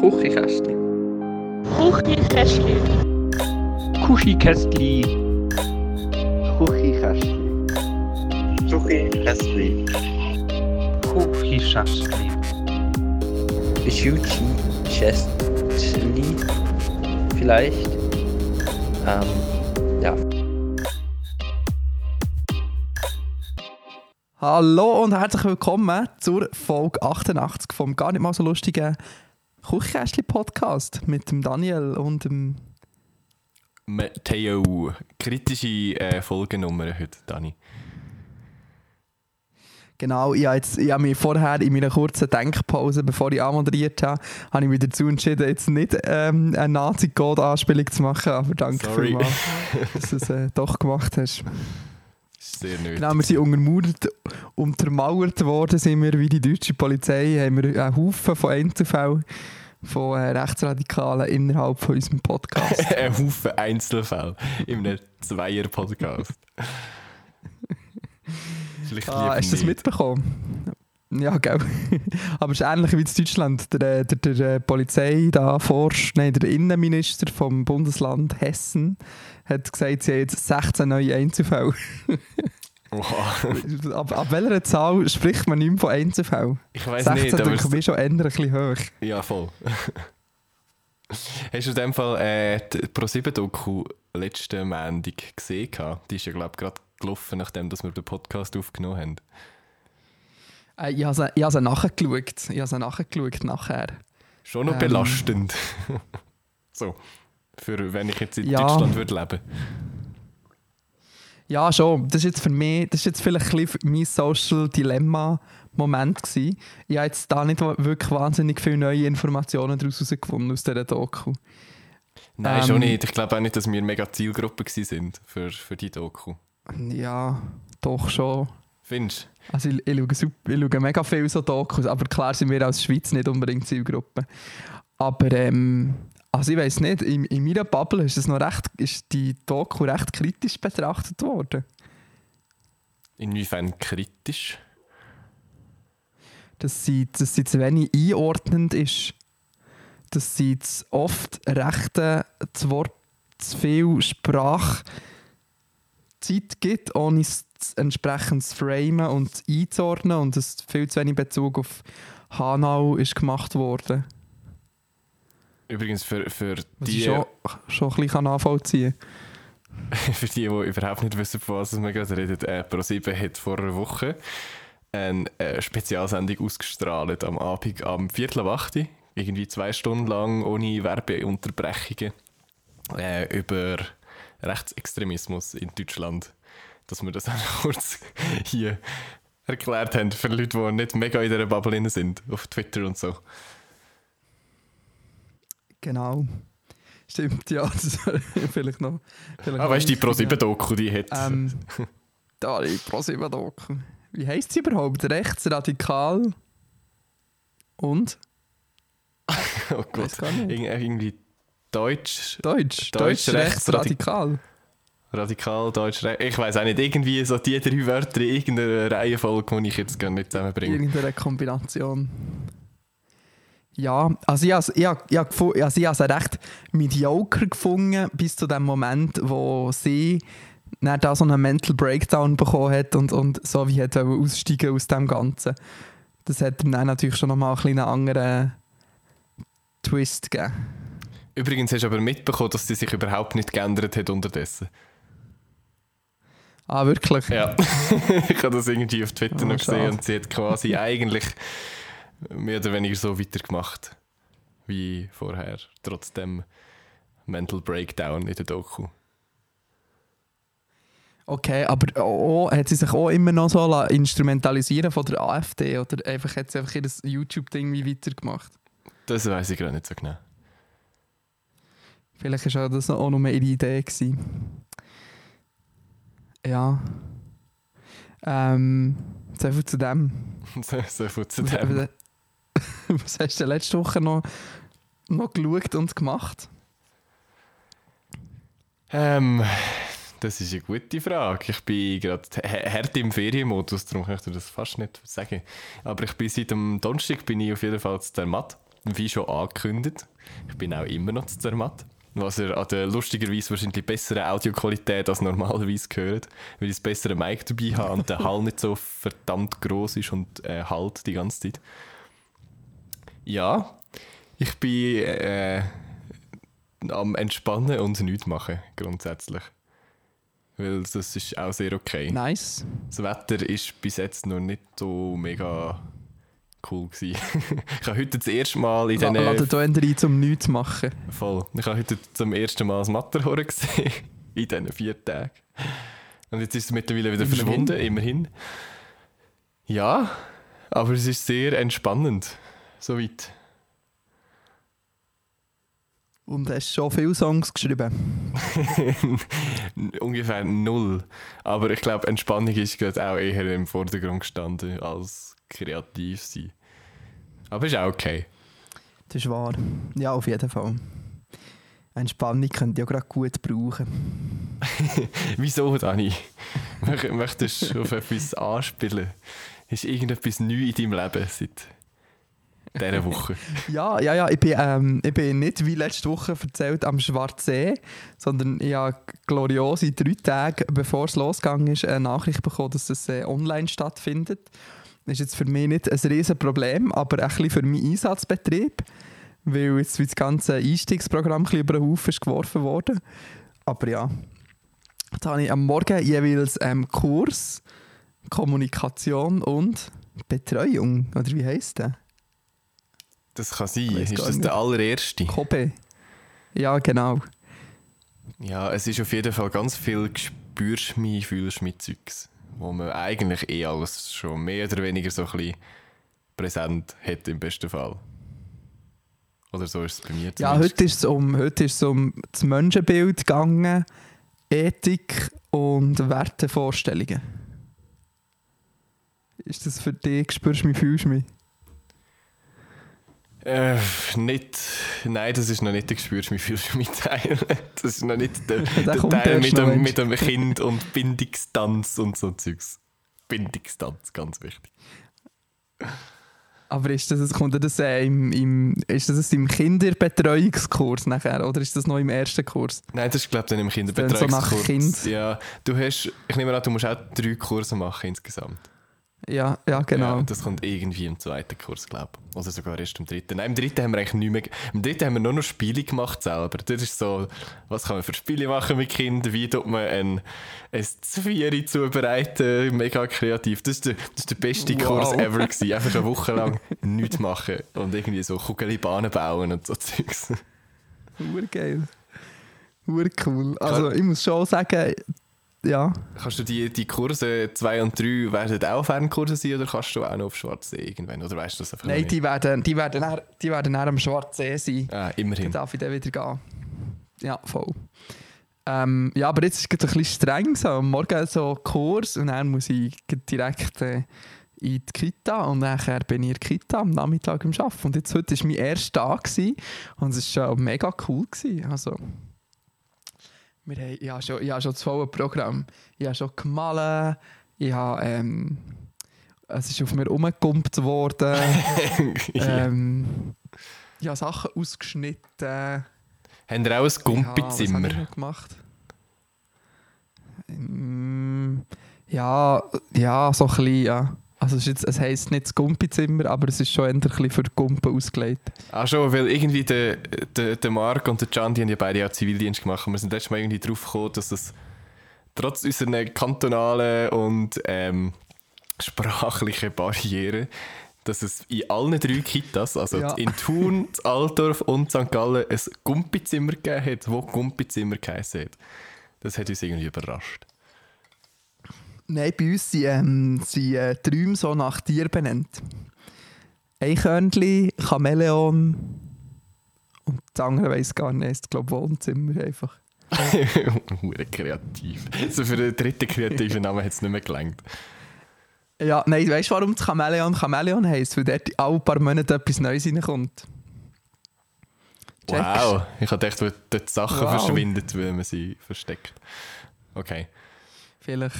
Kuchikästli. Kuchikästli. Kuchikästli. Kuchikästli. Kuchikästli. Kuchikästli. Kuchikästli. Vielleicht. Ähm, ja. Hallo und herzlich willkommen zur Folge 88 vom gar nicht mal so lustigen Küchenkästchen-Podcast mit dem Daniel und dem. Matteo, kritische äh, Folgennummer heute, Dani. Genau, ich habe, jetzt, ich habe mich vorher in meiner kurzen Denkpause, bevor ich anmoderiert habe, habe ich mich dazu entschieden, jetzt nicht ähm, eine Nazi-Code-Anspielung zu machen, aber danke Sorry. vielmals, dass du es äh, doch gemacht hast. Sehr nötig. Genau, wir sind untermauert, untermauert worden, sind wir wie die deutsche Polizei, haben wir einen Haufen von Einzelfällen von äh, Rechtsradikalen innerhalb von unserem Podcast. Ein Haufen Einzelfälle in einem Zweier-Podcast. Vielleicht ah, hast du das mitbekommen? Ja, gell. Aber es ist ähnlich wie in Deutschland. Der, der, der, der Polizei da forscht, nein, der Innenminister vom Bundesland Hessen hat gesagt, sie haben jetzt 16 neue Einzelfälle. Oha. ab, ab welcher Zahl spricht man nicht mehr von Einzelfällen? Ich weiß 16 nicht, aber... denke ich schon eher ein bisschen hoch. Ja, voll. Hast du in dem Fall äh, die Pro7-Doku letzten Montag gesehen? Die ist ja, glaube ich, gerade gelaufen, nachdem dass wir den Podcast aufgenommen haben. Äh, ich habe sie, ich habe sie nachgeschaut. Ich habe sie nachgeschaut nachher. Schon noch Ähm. belastend. so, für wenn ich jetzt in Ja. Deutschland würde leben Ja, schon. Das ist jetzt für mich, das ist jetzt vielleicht ein bisschen mein Social Dilemma-Moment gewesen. Ich habe jetzt da nicht wirklich wahnsinnig viele neue Informationen daraus herausgefunden aus dieser Doku. Nein, Ähm. schon nicht. Ich glaube auch nicht, dass wir mega Zielgruppe sind für, für die Doku. Ja, doch schon. Findest Also ich, ich, schaue, super, ich schaue mega viel so Dokus, aber klar sind wir als Schweiz nicht unbedingt Zielgruppe. Aber ähm, also ich weiß nicht, in, in meiner Bubble ist, es noch recht, ist die Doku recht kritisch betrachtet worden. Inwiefern kritisch? dass sie, dass sie zu wenig einordnend ist. Dass sie zu oft rechte zu Wort zu viel Sprachzeit gibt, ohne es entsprechend zu framen und einzuordnen und dass viel zu wenig Bezug auf Hanau ist gemacht worden. Übrigens für, für Was die, ich schon, schon ein bisschen nachvollziehen für die, die überhaupt nicht wissen, von was wir gerade reden, äh, ProSieben hat vor einer Woche eine äh, Spezialsendung ausgestrahlt am Abend am Viertel ab 8 Uhr, irgendwie zwei Stunden lang ohne Werbeunterbrechungen äh, über Rechtsextremismus in Deutschland. Dass wir das auch kurz hier erklärt haben für Leute, die nicht mega in dieser Bubble sind, auf Twitter und so. Genau. Stimmt, ja. Vielleicht noch. Vielleicht Ah, weißt du, die. ProSieben-Doku, die hat... Ähm, da, die ProSieben-Doku. Wie heisst sie überhaupt? Rechtsradikal und? oh Gott, Weiß gar nicht. Irg irgendwie Deutsch, Deutsch. Deutsch, Deutsch, rechtsradikal. radikal, Deutsch, ich weiß auch nicht, irgendwie so die drei Wörter in irgendeiner Reihenfolge, die ich jetzt gar nicht zusammenbringe. Irgendeine Kombination. Ja, also ich habe ich habe- ich habe also ich habe sie recht mediocre gefunden, bis zu dem Moment, wo sie dann da so einen Mental Breakdown bekommen hat und, und so wie hat aussteigen aus dem Ganzen. Das hat ihm dann natürlich schon nochmal einen anderen Twist gegeben. Übrigens hast du aber mitbekommen, dass sie sich überhaupt nicht geändert hat unterdessen. Ah, wirklich? Ja, ich habe das irgendwie auf Twitter Oh, noch gesehen schade. und sie hat quasi eigentlich mehr oder weniger so weitergemacht wie vorher, trotzdem Mental Breakdown in der Doku. Okay, aber auch, hat sie sich auch immer noch so instrumentalisieren von der AfD oder einfach hat sie einfach ihr YouTube-Ding wie weitergemacht? Das weiß ich gerade nicht so genau. Vielleicht war das auch nur ihre Idee. Gewesen. Ja. Ähm, so viel zu dem. so, viel zu dem. was hast du letzte Woche noch, noch geschaut und gemacht? Ähm, das ist eine gute Frage. Ich bin gerade hart im Ferienmodus, darum kann ich dir das fast nicht sagen. Aber ich bin seit dem Donnerstag bin ich auf jeden Fall zu der Matt. wie schon angekündigt. Ich bin auch immer noch zu Zermatt. Was ihr an der lustigerweise wahrscheinlich besseren Audioqualität als normalerweise gehört, weil ich das bessere Mic dabei habe und der Hall nicht so verdammt groß ist und äh, halt die ganze Zeit. Ja, ich bin äh, am Entspannen und nichts machen, grundsätzlich. Weil das ist auch sehr okay. Nice. Das Wetter ist bis jetzt noch nicht so mega cool gewesen. ich habe heute das erste Mal in diesen... Ladet euch rein, um nichts zu machen. Voll. Ich habe heute zum ersten Mal das Matterhorn gesehen. In diesen vier Tagen. Und jetzt ist es mittlerweile wieder Immerhin. verschwunden, immerhin. Ja, aber es ist sehr entspannend. Soweit. Und hast schon viele Songs geschrieben. Ungefähr null. Aber ich glaube, Entspannung ist gerade auch eher im Vordergrund gestanden als kreativ sein. Aber ist auch okay. Das ist wahr. Ja, auf jeden Fall. Entspannung könnt ihr ja gerade gut brauchen. Wieso, Dani? Mö- Möchtest du auf etwas anspielen? Ist irgendetwas neu in deinem Leben seit dieser Woche? Ja, ja, ja. Ich bin, ähm, ich bin nicht wie letzte Woche erzählt am Schwarzsee, sondern ich habe gloriose drei Tage, bevor es losgegangen ist, eine Nachricht bekommen, dass es äh, online stattfindet. Das ist jetzt für mich nicht ein riesen Problem, aber ein bisschen für meinen Einsatzbetrieb, weil jetzt das ganze Einstiegsprogramm ein über den Haufen ist geworfen worden. Aber ja, jetzt habe ich am Morgen jeweils ähm, Kurs, Kommunikation und Betreuung, oder wie heisst der? Das kann sein. Weiss Ist das nicht. der allererste? Kobe. Ja, genau. Ja, es ist auf jeden Fall ganz viel spürst mich, fühlst mich Zeugs, wo man eigentlich eh alles schon mehr oder weniger so ein bisschen präsent hat im besten Fall. Oder so ist es bei mir Ja, zumindest. heute ist es um, heute ist es um das Menschenbild gegangen, Ethik und Wertevorstellungen. Ist das für dich, spürst fühlst mich? Äh, nicht. Nein, das ist noch nicht der Gespürst mich, fühlst du mich Teil. Das ist noch nicht der, der Teil mit dem, mit dem Kind und Bindungstanz und so Zeugs. Bindungstanz, ganz wichtig. Aber ist das, kommt das, äh, im, im, ist das im Kinderbetreuungskurs nachher oder ist das noch im ersten Kurs? Nein, das ist, glaube ich, dann im dann so nach Kinderbetreuungskurs. Kind. Ja, du hast, ich nehme an, du musst auch drei Kurse machen insgesamt. Ja, ja genau. Ja, das kommt irgendwie im zweiten Kurs, glaube ich. Oder sogar erst im dritten. Nein, im dritten haben wir eigentlich nicht mehr. Im dritten haben wir nur noch Spiele gemacht selber. Das ist so, was kann man für Spiele machen mit Kindern? Wie tut man ein, ein Zwiebeli zubereiten? Mega kreativ. Das ist der, das ist der beste Wow. Kurs ever gewesen. Einfach eine Woche lang nichts machen und irgendwie so Kugelbahnen bauen und so Zeugs. Urgeil. Urcool. Also ich muss schon sagen, ja. Kannst du die, die Kurse 2 und 3 werden auch Fernkurse sein oder kannst du auch noch auf Schwarzsee irgendwann? Oder weißt du das einfach Nein, nicht? die werden, die werden, dann, die werden dann am Schwarzsee sein. Ah, Dann immerhin. darf ich dann wieder gehen. Ja, voll. Ähm, ja, aber jetzt ist es ein bisschen streng. So. Am Morgen so Kurs und dann muss ich direkt äh, in die Kita und nachher bin ich in der Kita am Nachmittag am Arbeiten. Und jetzt heute war mein erster Tag gewesen, und es war schon mega cool. Gewesen. Also, wir haben, ich, habe schon, ich habe schon das volle Programm. Ich habe schon gemalt, ich habe, ähm, es ist auf mir umgekumpelt worden. ja. ähm, ich habe Sachen ausgeschnitten. Haben ihr auch ein Gumpizimmer? Ja, gemacht? Mm, ja, ja, so ein bisschen, ja. Also es, jetzt, es heisst nicht das Gumpizimmer, aber es ist schon ein bisschen für Gumpen ausgelegt. Ach schon, weil irgendwie der, der, der Marc und der Can, die haben ja beide auch Zivildienst gemacht und wir sind letztes Mal irgendwie drauf gekommen, dass es trotz unserer kantonalen und ähm, sprachlichen Barrieren, dass es in allen drei Kitas, also Ja. in Thun, Altdorf und St. Gallen, ein Gumpizimmer gegeben hat, wo Gumpizimmer geheißen hat. Das hat uns irgendwie überrascht. Nein, bei uns sind, ähm, sind äh, Träume so nach Tier benannt. Eichhörnchen, Chamäleon und das andere weiss gar nicht. Ich glaube Wohnzimmer einfach. Hure kreativ. So für den dritten kreativen Namen hat es nicht mehr gelangt. Ja, nein, weißt du, warum das Chamäleon Chamäleon heisst? Weil dort alle paar Monate etwas Neues reinkommt. Checkst? Wow, ich habe gedacht, wo dort Sachen Wow. verschwinden, weil man sie versteckt. Okay. Vielleicht.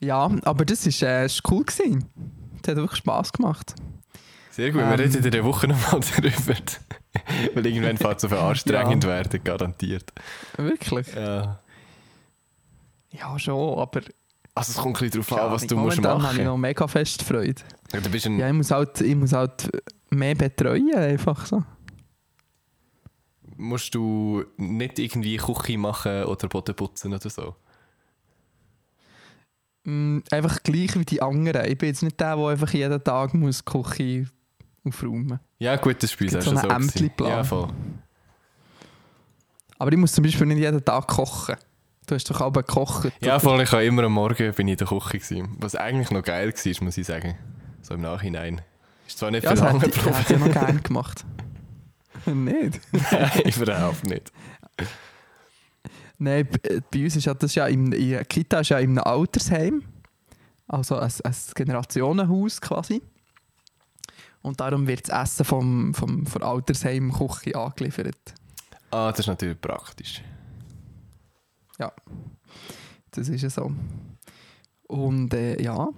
Ja, aber das war äh, ist cool. Gewesen. Das hat wirklich Spass gemacht. Sehr gut, wir Ähm. reden in der Woche nochmal darüber. Weil irgendwann fährt es so anstrengend Ja. werden, garantiert. Wirklich? Ja. Ja, schon, aber Also es kommt ein bisschen darauf an, was du musst momentan habe ich machen. noch mega fest Freude. Ja, du bist ein, Ja, ich muss halt, ich muss halt mehr betreuen, einfach so. musst du nicht irgendwie Küche machen oder Boden putzen oder so. Mm, einfach gleich wie die anderen. Ich bin jetzt nicht der, der einfach jeden Tag muss die Küche aufräumen Ja, gut, das Spiel ist ja so so. gewesen. Ämterplan. Ja, voll. Aber ich muss zum Beispiel nicht jeden Tag kochen. Du hast doch aber gekocht. Ja, oder? voll, ich habe immer am Morgen bin ich in der Küche gewesen. Was eigentlich noch geil war, muss ich sagen. So im Nachhinein. Ist zwar nicht Ja, viel das lange hätte, ich- hätte ich noch gerne gemacht. nicht? Nein, überhaupt nicht. Nein, äh, bei uns ist ja das ja in, in der Kita ist ja einem Altersheim. Also ein, ein Generationenhaus quasi. Und darum wird das Essen vom, vom, von der Altersheim-Küche angeliefert. Ah, das ist natürlich praktisch. Das ist ja so. Und äh, ja,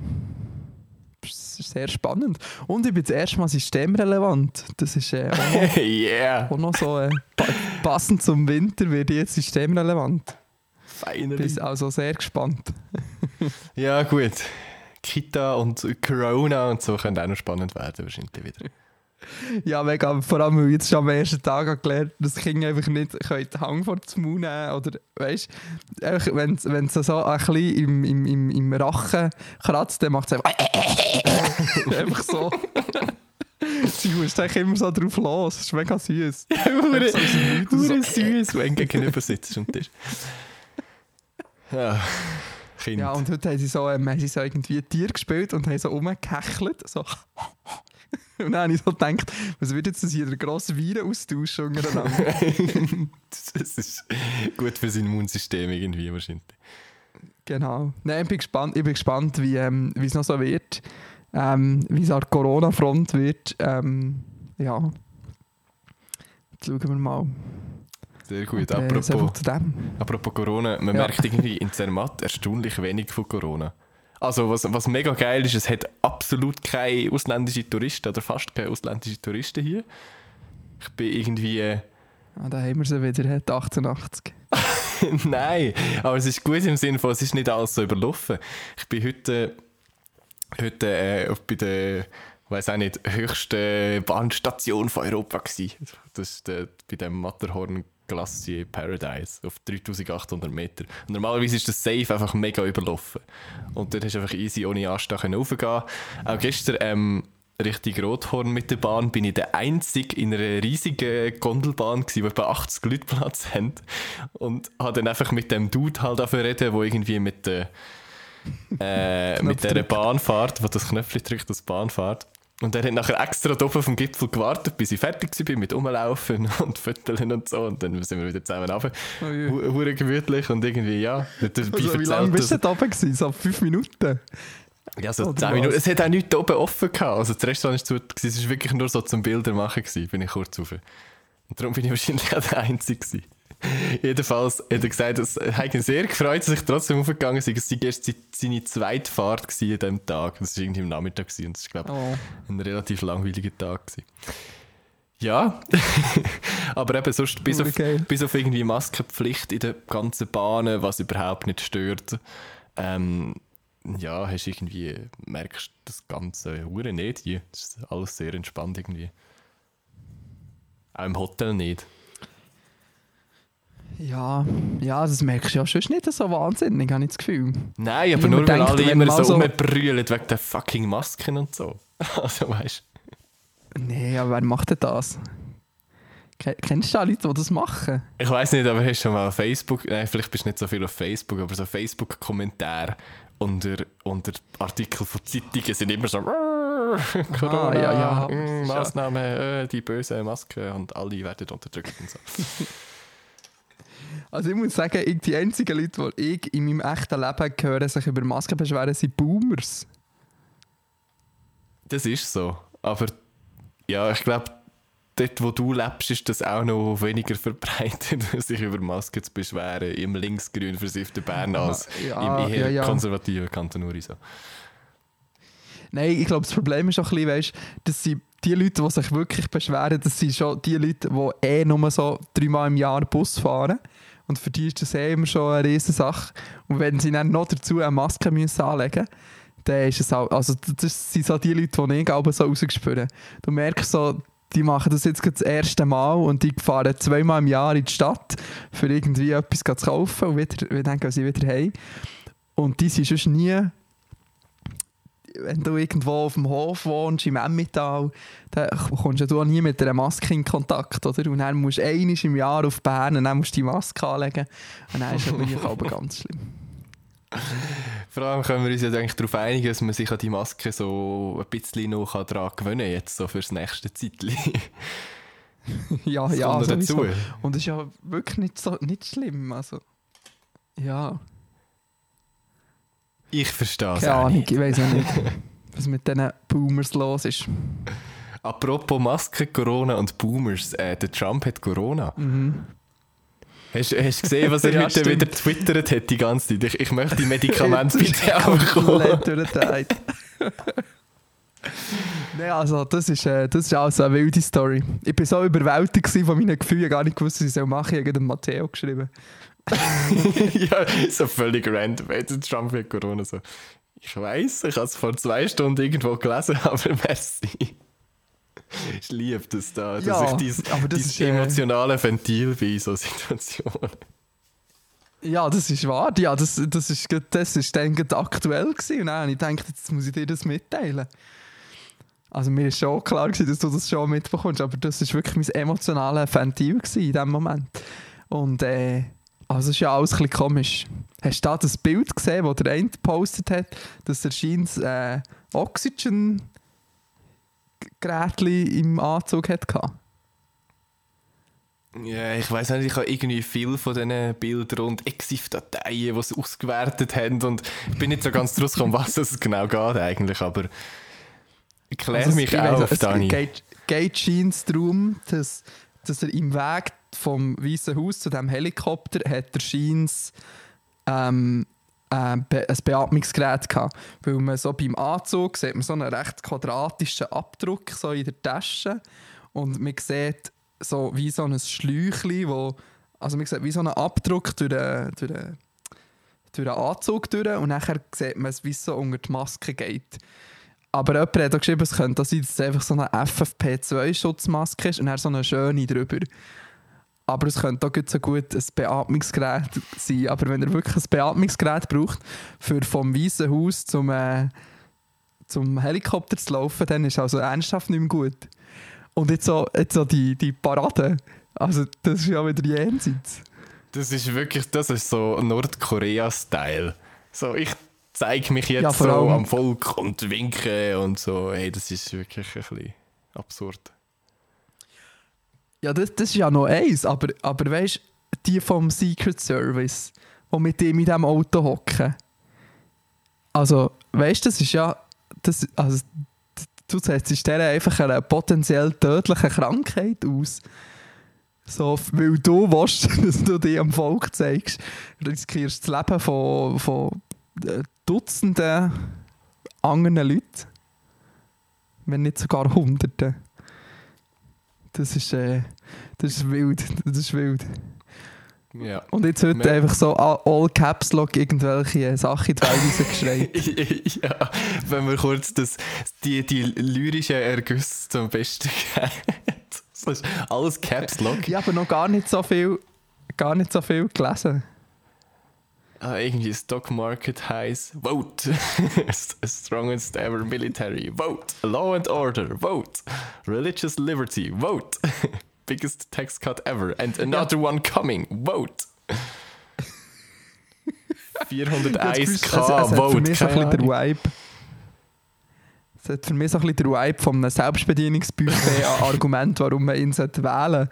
ist sehr spannend. Und ich bin das erste Mal systemrelevant. Das ist äh, auch, noch, yeah! auch noch so äh, pa passend zum Winter wird jetzt systemrelevant. Finally. Bin also sehr gespannt. Ja, gut. Kita und Corona und so können auch noch spannend werden, wahrscheinlich wieder. Ja, mega. Vor allem, weil ich jetzt schon am ersten Tag habe gelernt dass Kinder einfach nicht können den Hang vor den Mund nehmen Oder, weißt du, wenn es so ein bisschen im, im, im, im Rachen kratzt, dann macht es einfach. einfach so. Sie musst eigentlich immer so drauf los. Das ist mega süß. Dem so. hure süß, wenn du gegenüber sitzt am Tisch. Ja, Kind. Ja, und heute haben sie so, ähm, haben sie so irgendwie Tier gespielt und haben so rumgehechelt. So. Und dann habe ich so gedacht, was wird jetzt das hier der grosse Viren-Austausch untereinander? das ist gut für sein Immunsystem irgendwie wahrscheinlich. Genau. Nein, ich bin gespannt, ich bin gespannt wie ähm, es noch so wird. Ähm, wie es an der Corona-Front wird. Ähm, ja. Jetzt schauen wir mal. Sehr gut. Aber, äh, apropos, apropos Corona, man Ja. merkt irgendwie in Zermatt erstaunlich wenig von Corona. Also was, was mega geil ist, es hat absolut keine ausländischen Touristen oder fast keine ausländischen Touristen hier. Ich bin irgendwie... äh, Ah, da haben wir sie wieder, die 88. Nein, aber es ist gut im Sinne von, es ist nicht alles so überlaufen. Ich bin heute, heute äh, bei der, weiß auch nicht, höchsten Bahnstation von Europa gsi. Das ist der, bei dem Matterhorn Glacier Paradise auf 3800 Meter. Und normalerweise ist das Safe einfach mega überlaufen. Und dort hast du einfach easy ohne können raufgehen. Auch gestern ähm, Richtung Rothorn mit der Bahn bin ich der Einzige in einer riesigen Gondelbahn gewesen, wo etwa 80 Leute Platz haben. Und habe dann einfach mit dem Dude halt reden, wo irgendwie mit der äh, mit dieser drückt. Bahn fährt, wo das Knöpfchen drückt, das Bahn fährt. Und er hat nachher extra oben vom Gipfel gewartet, bis ich fertig war mit Umlaufen und Fötteln und so. Und dann sind wir wieder zusammen runter. Oh Hure gemütlich und irgendwie, ja. Also, wie lange bist du da oben? Gewesen? So fünf Minuten? ja, so 10 was? Minuten. Es hat auch nichts oben offen gehabt. Also das Restaurant war zu, gewesen. es war wirklich nur so zum Bilder machen, gewesen, bin ich kurz rauf. Und darum bin ich wahrscheinlich auch der Einzige gewesen. Jedenfalls hat er gesagt, es hat ihn sehr gefreut, dass ich trotzdem aufgegangen bin. Es war erst se- seine zweite Fahrt an diesem Tag. Das war irgendwie am Nachmittag und das war, glaube Oh. ich, ein relativ langweiliger Tag. Gewesen. Ja, aber eben sonst bis auf, bis auf irgendwie Maskenpflicht in den ganzen Bahnen, was überhaupt nicht stört. Ähm, ja, hast irgendwie, merkst das ganze Hure nicht. Das ist alles sehr entspannt irgendwie. Auch im Hotel nicht. Ja, ja, das merkst du ja schon nicht so wahnsinnig, habe ich das Gefühl. Nein, aber nur weil alle immer so so- rumbrüllen wegen der fucking Masken und so. Also weißt Nee, aber wer macht denn das? Ke- Kennst du da Leute, die das machen? Ich weiß nicht, aber hast du schon mal auf Facebook, nein, vielleicht bist du nicht so viel auf Facebook, aber so Facebook-Kommentare unter, unter Artikel von Zeitungen sind immer so Corona, Ah, ja, ja. mm, Ja. Massnahmen, äh, die böse Maske und alle werden unterdrückt und so. Also ich muss sagen, ich, die einzigen Leute, die ich in meinem echten Leben höre, sich über Masken beschweren, sind Boomers. Das ist so, aber ja, ich glaube, dort, wo du lebst, ist das auch noch weniger verbreitet, sich über Masken zu beschweren im linksgrün versifften Bern als Ja, im eher ja, konservativen Kanton Uri so. Nein, ich glaube, das Problem ist auch ein bisschen, weißt, dass sie die Leute, die sich wirklich beschweren, das sind schon die Leute, die eh nur so dreimal im Jahr Bus fahren. Und für die ist das eh immer schon eine riesige Sache. Und wenn sie dann noch dazu eine Maske müssen anlegen müssen, dann ist es auch, also das sind so die Leute, die ich aber so rausgespürt Du merkst so, die machen das jetzt das erste Mal und die fahren zweimal im Jahr in die Stadt, für irgendwie etwas zu kaufen und wieder, dann gehen sie wieder heim. Und die sind sonst nie wenn du irgendwo auf dem Hof wohnst, im Emmental, dann kommst du auch nie mit einer Maske in Kontakt, oder? Und dann musst du einmal im Jahr auf Bern und dann musst du die Maske anlegen. Und dann ist es aber ganz schlimm. Vor allem können wir uns ja eigentlich darauf einigen, dass man sich an die Maske so ein bisschen noch daran gewöhnen kann, jetzt so fürs nächste Zeitchen. ja, das ja, dazu. Und es ist ja wirklich nicht, so, nicht schlimm, also ja. Ich verstehe es Keine Ahnung, ich weiß auch nicht, was mit diesen Boomers los ist. Apropos Maske, Corona und Boomers, äh, der Trump hat Corona. Mhm. Hast, du gesehen, was er ja, heute stimmt. wieder twittert hat die ganze Zeit? Ich, ich möchte die Medikamente bitte auch bekommen. Nein, also das ist, äh, das ist also eine wilde Story. Ich war so überwältigt von meinen Gefühlen, ich gar nicht gewusst, was ich machen soll. Ich habe Matteo geschrieben. Ja, so völlig random. Jetzt Trump mit Corona so. Ich weiß, ich habe es vor zwei Stunden irgendwo gelesen, aber merci. Ich liebe das da, dass ja, ich dieses, dieses äh, emotionale Ventil bin in solchen Situationen. Ja, das ist wahr. Ja, das, das ist, das ist dann aktuell gewesen. Und dann ich dachte, jetzt muss ich dir das mitteilen. Also mir ist schon klar gewesen, dass du das schon mitbekommst, aber das ist wirklich mein emotionales Ventil gewesen in dem Moment. Und äh, also ist ja alles ein bisschen komisch. Hast du da das Bild gesehen, das der eine gepostet hat, dass er scheint äh, Oxygen Gerätchen im Anzug hatte? Ja, ich weiß nicht, ich habe irgendwie viel von diesen Bildern und EXIF-Dateien, die sie ausgewertet haben und ich bin nicht so ganz draus gekommen, was es genau geht eigentlich, aber klär also mich auf, weiss, Dani. Es geht, geht scheint darum, dass, dass er im Weg vom Weißen Haus zu dem Helikopter hat der Scheins ähm, äh, ein Beatmungsgerät gehabt. Weil man so beim Anzug sieht man so einen recht quadratischen Abdruck so in der Tasche und man sieht so wie so ein Schläuchchen, wo also man sieht wie so einen Abdruck durch den, durch den, durch den Anzug durch und nachher sieht man es, wie es so unter die Maske geht. Aber jemand hat auch geschrieben, es könnte sein, dass es einfach so eine FFP2-Schutzmaske ist und dann so eine schöne drüber. Aber es könnte auch so gut ein Beatmungsgerät sein. Aber wenn er wirklich ein Beatmungsgerät braucht, für vom Weißen Haus zum, äh, zum Helikopter zu laufen, dann ist also ernsthaft nicht mehr gut. Und jetzt so, jetzt so die, die Parade. Also, das ist ja wieder jenseits. Das ist wirklich, das ist so Nordkorea-Style. So, ich zeige mich jetzt ja, so am Volk und winke und so. Hey, das ist wirklich ein bisschen absurd. Ja, das, das ist ja noch eins, aber, aber weißt du, die vom Secret Service, die mit dem in diesem Auto hocken. Also, weißt du, das ist ja. Das, also, du setzt dir einfach eine potenziell tödliche Krankheit aus. So, weil du willst, dass du dich am Volk zeigst, riskierst das Leben von, von äh, Dutzenden anderen Leuten. Wenn nicht sogar Hunderten. Das ist, äh, das ist wild. Das ist wild. Ja. Und jetzt heute Mehr. einfach so all Caps Lock irgendwelche Sachen in die Welt geschreit. ja, wenn wir kurz das, die, die lyrischen Ergüsse zum Besten geben. das ist alles Caps Lock. Ja, aber noch gar nicht so viel, gar nicht so viel gelesen. Ah, irgendwie Stock Market Highs, Vote. Strongest ever military, Vote. Law and order, Vote. Religious liberty, Vote. Biggest tax cut ever. And another ja. one coming, Vote. 401k Vote. Für mich ein bisschen der Vibe. Es hat für mich so ein bisschen der Vibe von einem Selbstbedienungsbuffet an Argument, warum man ihn wählen sollte.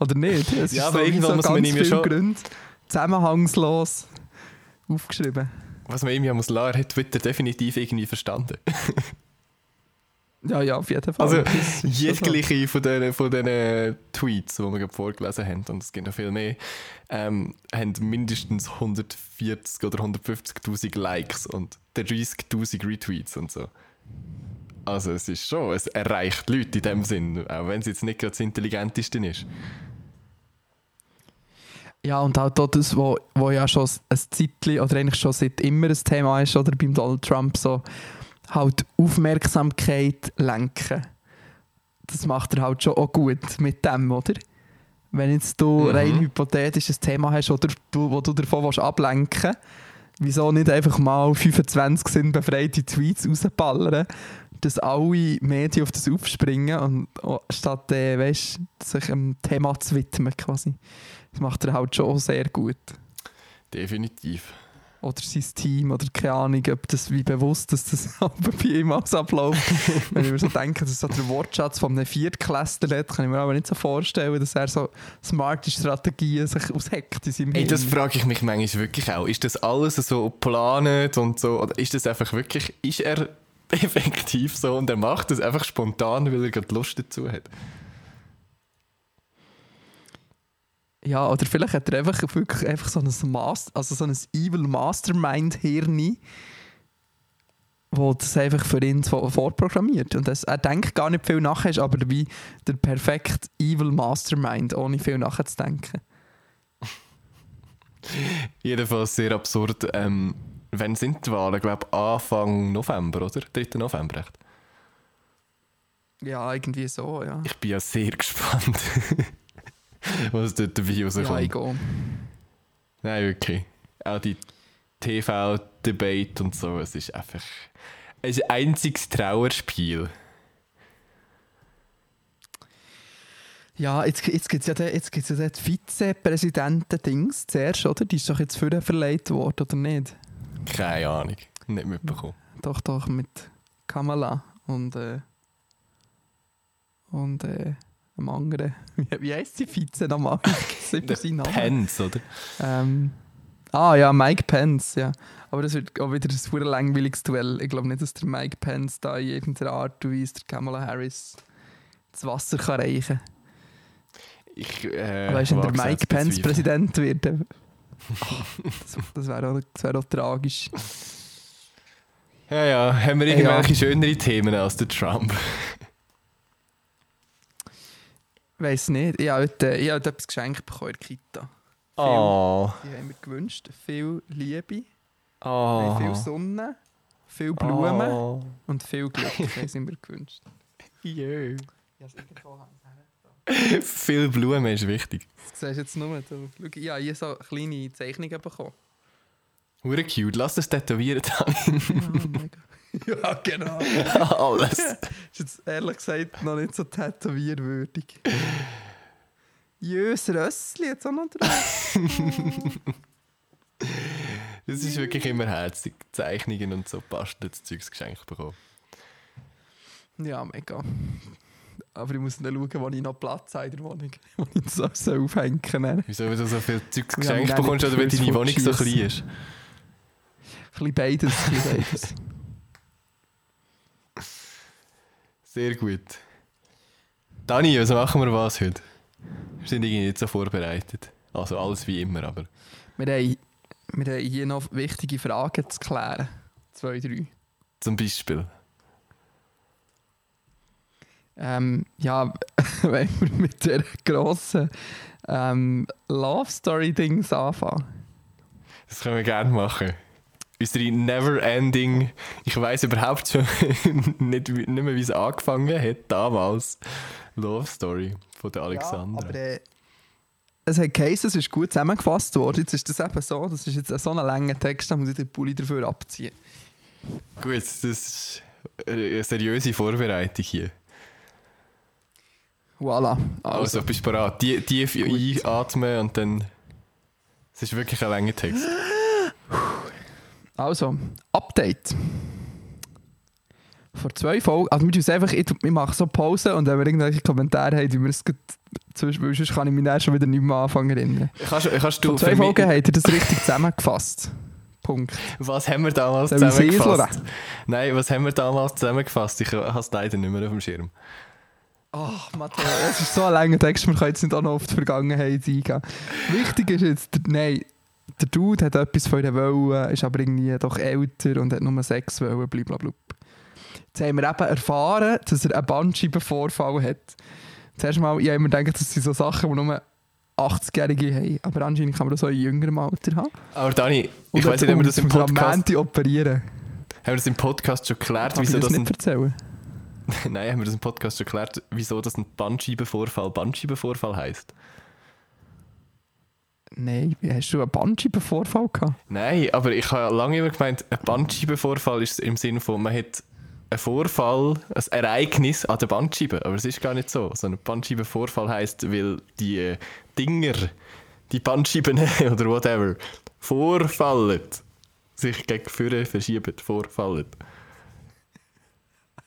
Oder nicht? Es ja, aber so irgendwann so muss man ihm ja schon... Gründe, zusammenhangslos aufgeschrieben. Was man ihm ja muss lassen, hat Twitter definitiv irgendwie verstanden. ja, ja, auf jeden Fall. Also jegliche so. von diesen von den Tweets, die wir gerade vorgelesen haben, und es gibt noch viel mehr, ähm, haben mindestens 140 oder 150'000 Likes und 30'000 Retweets und so. Also es ist schon, es erreicht Leute in dem Sinn, auch wenn es jetzt nicht gerade das Intelligenteste ist. Ja, und auch das, wo, wo ja schon ein Zeitchen oder eigentlich schon seit immer ein Thema ist, oder beim Donald Trump, so halt Aufmerksamkeit lenken. Das macht er halt schon auch gut mit dem, oder? Wenn jetzt du Mhm. rein hypothetisch ein Thema hast, oder du, wo du davon willst ablenken wieso nicht einfach mal 25 sind befreite Tweets rausballern, dass alle Medien auf das aufspringen und oh, statt äh, weißt, sich dem Thema zu widmen quasi. Das macht er halt schon sehr gut. Definitiv. Oder sein Team, oder keine Ahnung, ob das wie bewusst dass das bei ihm alles abläuft. Wenn ich mir so denke, dass so der Wortschatz von einem Viertklässler hat, kann ich mir aber nicht so vorstellen, dass er so smarte Strategien sich ausheckt in seinem Ey, das frage ich mich manchmal wirklich auch. Ist das alles so geplant und so? Oder ist das einfach wirklich, ist er effektiv so und er macht das einfach spontan, weil er gerade Lust dazu hat? Ja, oder vielleicht hat er einfach wirklich einfach so ein, Mas also so ein Evil Mastermind-Hirn, wo das einfach für ihn vorprogrammiert. Und das, er denkt gar nicht viel nach, ist aber wie der perfekte Evil Mastermind, ohne viel nachzudenken. Jedenfalls sehr absurd. Ähm, wann sind die Wahlen? Ich glaube Anfang November, oder? 3. November, echt? Ja, irgendwie so, ja. Ich bin ja sehr gespannt, was dort dabei Ja, rauskommt. ich gehe. Nein, wirklich. Auch die TV-Debate und so, es ist einfach ein einziges Trauerspiel. Ja, jetzt, jetzt gibt es ja, den- jetzt gibt's ja den Vizepräsidenten-Dings zuerst, oder? Die ist doch jetzt für verleiht worden, oder nicht? Keine Ahnung, nicht mitbekommen. Doch, doch, mit Kamala und, äh, und äh, einem anderen. Wie, wie heisst die Vize nochmal? Namen. Pence, oder? Ähm, ah ja, Mike Pence, ja. Aber das wird auch wieder ein super langweiliges Duell. Ich glaube nicht, dass der Mike Pence da in irgendeiner Art und Weise der Kamala Harris das Wasser kann reichen kann. Ich, äh, weißt du, wenn der Mike Pence. Präsident wird, das, das wäre auch, das wär auch tragisch. Ja, ja, haben wir Ja. irgendwelche schönere Themen als der Trump? Weiß nicht. Ich habe heute, ich habe heute etwas geschenkt bekommen in der Kita. Oh, Die haben mir gewünscht. Viel Liebe, oh. viel Sonne, viel Blumen Oh. und viel Glück haben sie mir gewünscht. Jö. Viel Blumen ist wichtig. Das siehst du jetzt nur. Du, schau, ich habe hier so kleine Zeichnungen bekommen. Hure cute, lass das tätowieren dann. Ja, mega. ja, genau. Alles. ist jetzt ehrlich gesagt noch nicht so tätowierwürdig. Jös Rössli jetzt auch noch drauf. Das ist wirklich immer herzig. Zeichnungen und so basteltes Zeugs geschenkt bekommen. Ja, mega. Aber ich muss dann schauen, wo ich noch Platz habe in der Wohnung. Wo ich das alles so aufhängen kann. Wieso, wenn du so viel Zeugs geschenkt bekommst oder wenn deine Wohnung so klein ist? Ein bisschen beides, ein bisschen beides. Sehr gut. Dani, was machen wir was heute? Wir sind irgendwie nicht so vorbereitet. Also alles wie immer, aber. Wir haben, wir haben hier noch wichtige Fragen zu klären. Zwei, drei. Zum Beispiel. Ähm, ja, wenn wir mit der grossen ähm, Love Story-Dings anfangen. Das können wir gerne machen. Unsere never-ending, ich weiß überhaupt schon nicht, nicht mehr, wie es angefangen hat, damals. Love Story von der Alexandra. Ja, aber äh, es hat geheißen, es ist gut zusammengefasst worden. Jetzt ist das eben so, das ist jetzt so ein langer Text, da muss ich den Pulli dafür abziehen. Gut, das ist eine seriöse Vorbereitung hier. Voilà. Also, Also, bist du bereit? Tief einatmen und dann. Es ist wirklich ein langer Text. also Update. Vor zwei Folgen, also wir tun einfach, ich, ich mache so Pause und wenn wir irgendwelche Kommentare haben, die wir es sonst, weil sonst kann ich mich dann schon wieder nicht mehr anfangen erinnern. Kannst, kannst du Vor zwei Folgen habt ihr das richtig zusammengefasst. Punkt. Was haben wir damals Soll ich zusammengefasst? Nein, was haben wir damals zusammengefasst? Ich habe es leider nicht mehr auf dem Schirm. Ach, Matteo, es ist so ein langer Text, wir können jetzt nicht auch noch auf die Vergangenheit eingehen. Wichtig ist jetzt, nein, der Dude hat etwas von ihr wollen, ist aber irgendwie doch älter und hat nur Sex wollen, blablabla. Jetzt haben wir eben erfahren, dass er einen Bandscheibenvorfall hat. Zuerst mal, ich habe immer gedacht, das sind so Sachen, die nur 80-Jährige haben. Aber anscheinend kann man das auch in jüngerem Alter haben. Aber Dani, ich weiß nicht, ob wir das im Podcast, operieren. haben wir das im Podcast schon geklärt, Darf wieso das das nicht ein, erzählen? Nein, haben wir das im Podcast schon geklärt, wieso das ein Bandscheibenvorfall Bandscheibenvorfall heisst? Nein, hast du einen Bandscheibenvorfall gehabt? Nein, aber ich habe lange immer gemeint, ein Bandscheibenvorfall ist im Sinne von, man hat einen Vorfall, ein Ereignis an der Bandscheibe. Aber es ist gar nicht so. So ein Bandscheibenvorfall heisst, weil die Dinger, die Bandscheiben oder whatever, vorfallen. Sich gegen vorne verschieben, vorfallen.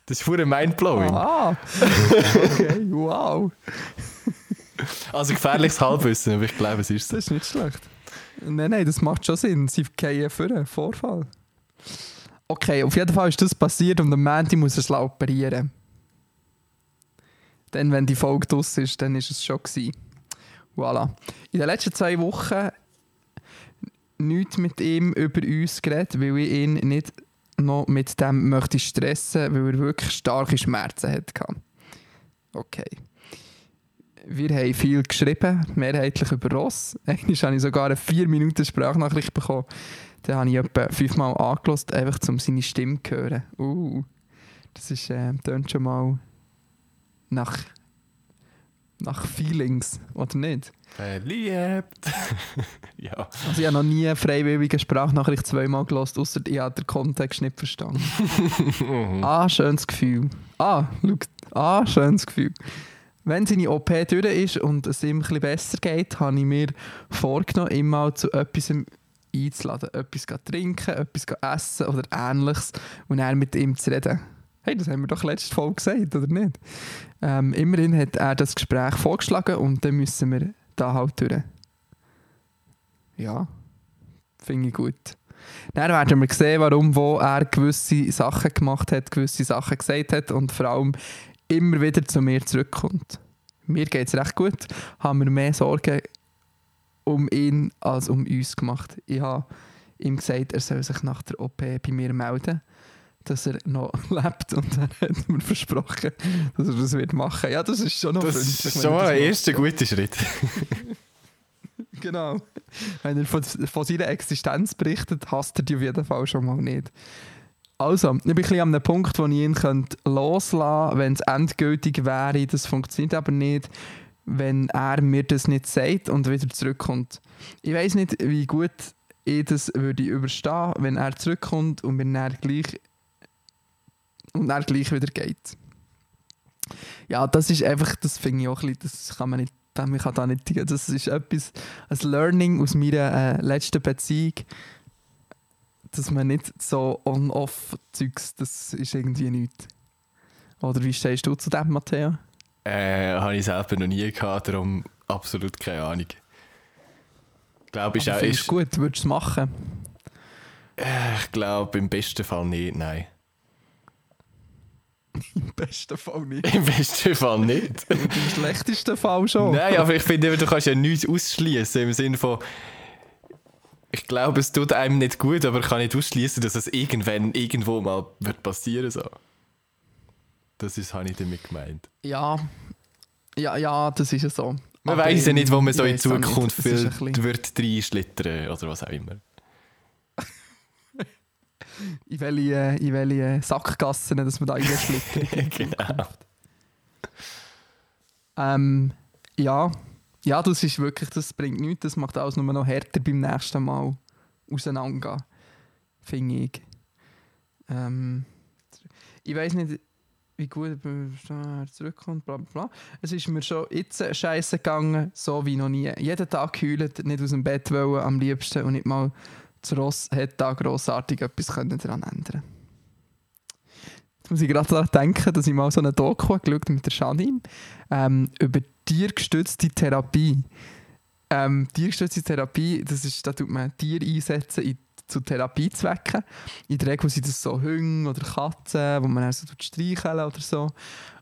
Das ist pure mindblowing. Ah, okay, wow. Also gefährliches Halbwissen, aber ich glaube, es ist. Das ist nicht schlecht. Nein, nein, das macht schon Sinn. Sie gehen für Vorfall. Okay, auf jeden Fall ist das passiert und am Montag muss er es operieren. Dann, wenn die Folge draus ist, dann ist es schon gewesen. Voilà. In den letzten zwei Wochen nichts mit ihm über uns geredet, weil ich ihn nicht noch mit dem möchte stressen, weil er wirklich starke Schmerzen hatte. Okay. Wir haben viel geschrieben, mehrheitlich über Ross. Einmal habe ich sogar eine 4 Minuten Sprachnachricht bekommen. Dann habe ich etwa fünfmal angelost, einfach um seine Stimme zu hören. Uh, das ist, äh, tönt schon mal nach, nach Feelings, oder nicht? Verliebt. ja. Also ich habe noch nie eine freiwillige Sprachnachricht zweimal gelost, außer ich habe den Kontext nicht verstanden. ah, schönes Gefühl. Ah, schau. Ah, schönes Gefühl. Wenn seine OP durch ist und es ihm bisschen besser geht, habe ich mir vorgenommen, mal zu etwas einzuladen. Etwas zu trinken, etwas zu essen oder ähnliches und dann mit ihm zu reden. Hey, das haben wir doch letzte Folge gesagt, oder nicht? Ähm, immerhin hat er das Gespräch vorgeschlagen und dann müssen wir da halt durch. Ja, finde ich gut. Dann werden wir sehen, warum wo er gewisse Sachen gemacht hat, gewisse Sachen gesagt hat und vor allem immer wieder zu mir zurückkommt. Mir geht es recht gut, haben wir mehr Sorgen um ihn als um uns gemacht. Ich habe ihm gesagt, er soll sich nach der OP bei mir melden, dass er noch lebt und er hat mir versprochen, dass er das wird machen. Ja, das ist schon noch Das ist schon ein erster guter Schritt. Genau. Wenn er von, von seiner Existenz berichtet, hasst er die auf jeden Fall schon mal nicht. Also, ich bin ein bisschen an einem Punkt, wo ich ihn könnte loslassen könnte, wenn es endgültig wäre. Das funktioniert aber nicht, wenn er mir das nicht sagt und wieder zurückkommt. Ich weiß nicht, wie gut ich das würde überstehen, wenn er zurückkommt und wenn er gleich und er gleich wieder geht. Ja, das ist einfach, das finde ich auch ein bisschen, das kann man nicht, man kann da nicht, das ist etwas, ein Learning aus meiner äh, letzten Beziehung, dass man nicht so on-off-Zeugs, das ist irgendwie nichts. Oder wie stehst du zu dem, Matteo? Äh, habe ich selber noch nie gehabt, darum absolut keine Ahnung. Ich glaube, ist Aber auch, ist, gut, würdest du es machen? äh, ich glaube, im besten Fall nicht, nein. Im besten Fall nicht. Im besten Fall nicht. Im schlechtesten Fall schon. Nein, aber ich finde, du kannst ja nichts ausschließen im Sinne von, ich glaube, es tut einem nicht gut, aber ich kann nicht ausschließen, dass es irgendwann irgendwo mal wird passieren so. Das ist, habe ich damit gemeint. Ja, ja, ja, das ist ja so. Man Aber weiß ja nicht, wo man so in. Zukunft bisschen- wird reinschlittern oder was auch immer. in welche, in welche Sackgassen, dass man da reinschlittert. genau. ähm, ja, ja, das ist wirklich, das bringt nichts, das macht alles nur noch härter beim nächsten Mal auseinandergehen, finde ich. Ähm, ich weiß nicht, wie gut er zurückkommt, bla bla bla. Es ist mir schon jetzt scheiße gegangen, so wie noch nie. Jeden Tag geheult, nicht aus dem Bett wollen, am liebsten und nicht mal zu Ross hätte da grossartig etwas können daran ändern Jetzt muss ich gerade daran denken, dass ich mal so eine Doku geschaut mit der Janine ähm, über tiergestützte Therapie. Ähm, tiergestützte Therapie, das ist, da tut man Tiere einsetzen in, zu Therapiezwecken. In der Regel sind das so Hunde oder Katzen, wo man dann so streicheln oder so.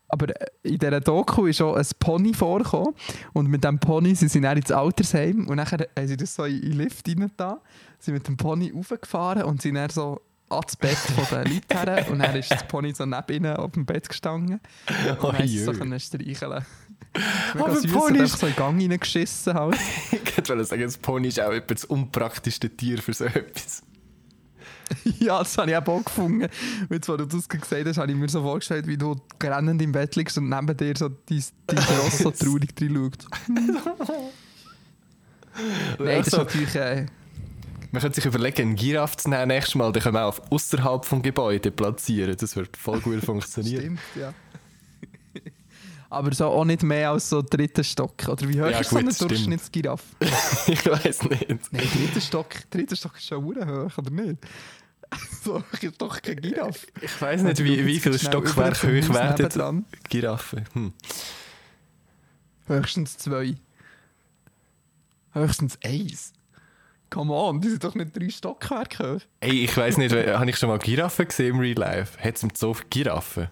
Aber äh, in dieser Doku ist auch ein Pony vorgekommen. Und mit diesem Pony sind sie dann ins Altersheim. Und dann haben sie das so in den Lift rein da, sind mit dem Pony raufgefahren und sind dann so ans Bett von den Leuten her und dann ist das Pony so neben ihnen auf dem Bett gestanden. Und dann es so können streicheln. Aber Mega süß, Pony ist- einfach so in den Gang reingeschissen halt. Ich wollte sagen, das Pony ist auch etwa das unpraktischste Tier für so etwas. ja, das habe ich auch gefunden. Und jetzt, wo du das gesagt hast, habe ich mir so vorgestellt, wie du grennend im Bett liegst und neben dir so dein, dein Ross so traurig reinschaut. Nein, das ist Also, natürlich... Äh, man könnte sich überlegen, einen Giraffe zu nehmen nächstes Mal, den können wir auch außerhalb des Gebäudes platzieren. Das wird voll gut funktionieren. Stimmt, ja. Aber so auch nicht mehr als so dritten Stock. Oder wie hoch Ja, ist so eine. Durchschnittsgiraffe? ich weiß nicht. Nein, dritter Stock, dritter Stock ist schon hoch, oder nicht? So doch keine Giraffe. Ich weiß nicht, wie, wie viel Schnell über Stockwerk zum hoch werden. Giraffen. Hm. Höchstens zwei. Höchstens eins. Come on, die sind doch nicht drei Stockwerke hoch. Ey, ich weiß nicht, habe ich schon mal Giraffen gesehen im Real Life? Hat es im Zoo Giraffen?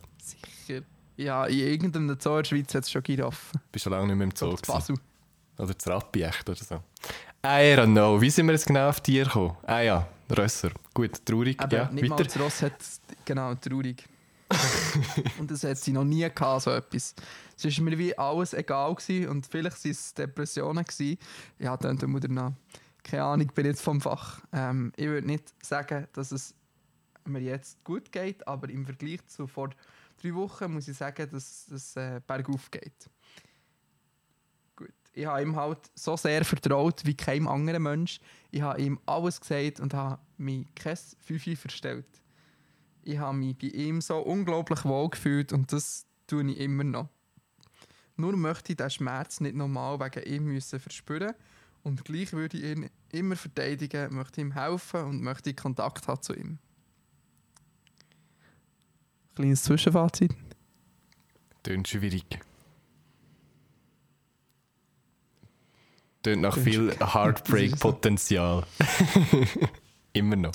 Ja, in irgendeinem Zoo in der Schweiz hat es schon Giraffen. Bist schon lange nicht mehr im Zoo. Basel. Oder das Rappi echt oder so. I don't know. Wie sind wir jetzt genau auf Tier gekommen? Ah ja, Rösser. Gut, traurig. Aber ja, nicht weiter. das Ross hat genau traurig. und das hat sie noch nie gehabt, so etwas. Es war mir wie alles egal gewesen und vielleicht waren es Depressionen. Gewesen. Ja, dann tun wir danach. Keine Ahnung, ich bin jetzt vom Fach. Ähm, ich würde nicht sagen, dass es mir jetzt gut geht, aber im Vergleich zu vor drei Wochen muss ich sagen, dass es äh, bergauf geht. Gut. Ich habe ihm halt so sehr vertraut wie keinem anderen Mensch. Ich habe ihm alles gesagt und habe mich kein Fünfi verstellt. Ich habe mich bei ihm so unglaublich wohl gefühlt und das tue ich immer noch. Nur möchte ich diesen Schmerz nicht nochmal wegen ihm müssen verspüren und gleich würde ich ihn immer verteidigen, möchte ihm helfen und möchte Kontakt haben zu ihm. Kleines Zwischenfazit. Tönt schwierig. Tönt nach Tönt viel. Heartbreak-Potenzial. Immer noch.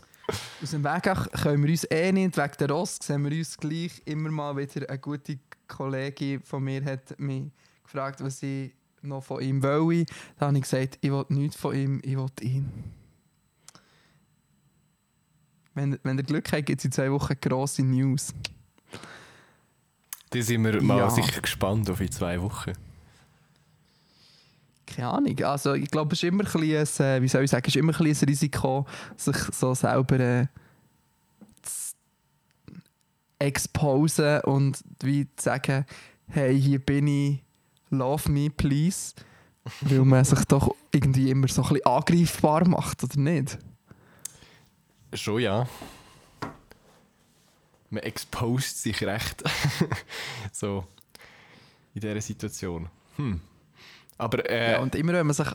Aus dem Weg auch können wir uns eh nicht, wegen der Ross sehen wir uns gleich immer mal wieder. Eine gute Kollegin von mir hat mich gefragt, was ich noch von ihm will. Da habe ich gesagt, ich will nichts von ihm, ich will ihn. Wenn, wenn ihr Glück habt, gibt es in zwei Wochen grosse News. Da sind wir mal Ja. sicher gespannt auf in zwei Wochen. Keine Ahnung. Also, ich glaube, es ist immer ein, bisschen, ein, äh, wie soll ich sagen, es ist immer ein, ein Risiko, sich so selber äh, zu exposen und wie zu sagen, hey, hier bin ich, love me, please. Weil man sich doch irgendwie immer so ein bisschen angreifbar macht, oder nicht? Schon ja. Man exposed sich recht. so in dieser Situation. Hm. Aber äh, Ja, und immer wenn man sich...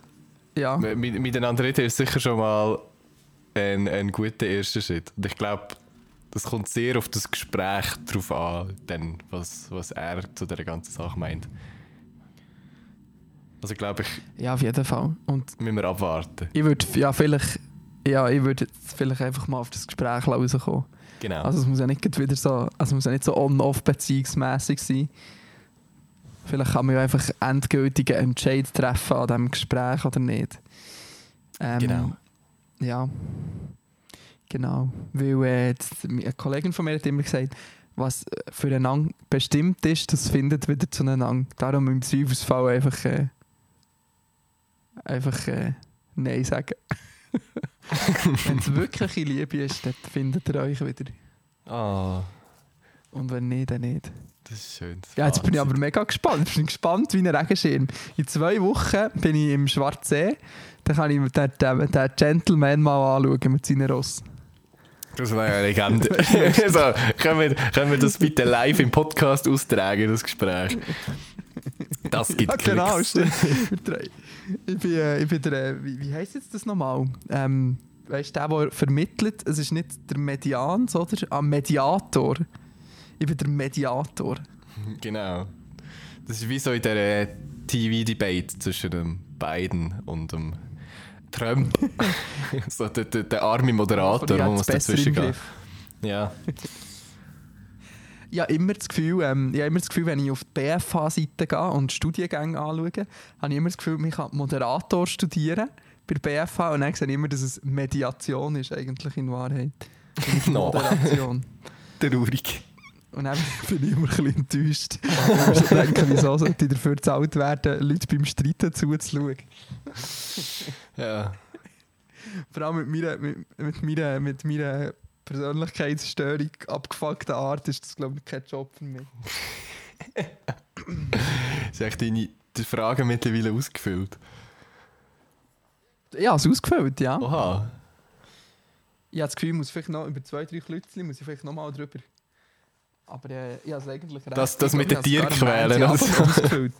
Ja, mit, miteinander reden ist sicher schon mal ein, ein guter erster Schritt. Und ich glaube, das kommt sehr auf das Gespräch drauf an, dann, was, was er zu der ganzen Sache meint. Also glaube ich, ja, auf jeden Fall. Und müssen wir abwarten. ich würde ja vielleicht... Ja, ich würde jetzt vielleicht einfach mal auf das Gespräch rauskommen. Genau. Also es muss ja nicht wieder so, also muss ja nicht so on-off beziehungsmäßig sein. Vielleicht kann man ja einfach endgültigen Entscheid treffen an diesem Gespräch oder nicht. Ähm, Genau. Ja. Genau. Weil äh, eine Kollegin von mir hat immer gesagt, was äh, füreinander bestimmt ist, das findet wieder zueinander. Darum im Zweifelsfall einfach, äh, einfach äh, Nein sagen. wenn es wirkliche Liebe ist, dann findet ihr euch wieder. Ah, Und wenn nicht, dann nicht. das ist schön. Ja, jetzt bin ich aber mega gespannt. Ich bin gespannt wie ein Regenschirm. In zwei Wochen bin ich im Schwarzsee. Dann kann ich mir den, den, den Gentleman mal anschauen mit seinen Ross. Das war eine Legende. so, können, wir, können wir das bitte live im Podcast austragen, das Gespräch? Das gibt Ja, genau, stimmt. Ich bin, äh, ich bin der, äh, wie, wie heisst jetzt das nochmal? Ähm, weißt du, der, der vermittelt, es ist nicht der Median, oder? Ah, Mediator. Ich bin der Mediator. Genau. Das ist wie so in der äh, TV-Debate zwischen dem Biden und dem Trump. so der, der, der arme Moderator, der muss dazwischen gehen. Ja. Ich habe immer das Gefühl, ähm, ich immer das Gefühl, wenn ich auf die BFH-Seite gehe und Studiengänge anschaue, habe ich immer das Gefühl, ich kann Moderator studieren bei der BFH und dann sehe ich immer, dass es Mediation ist eigentlich in Wahrheit. No. Moderation. Traurig. Und dann bin ich immer ein bisschen enttäuscht. Ich denken, wieso sollte ich dafür bezahlt werden, Leute beim Streiten zuzuschauen. Ja. Vor allem mit meiner, mit, mit meiner, mit meiner Persönlichkeitsstörung abgefuckten Art ist das, glaube ich, kein Job für mich. Ist echt deine die Fragen mittlerweile ausgefüllt? Habe es ausgefüllt, ja. Oha. Ich habe das Gefühl, ich muss vielleicht noch über zwei, drei Klützchen muss ich vielleicht noch mal drüber. Aber äh, ich habe es eigentlich recht. Das- das mit den ich habe es gar Tieren am quälen, Ende oder? ausgefüllt.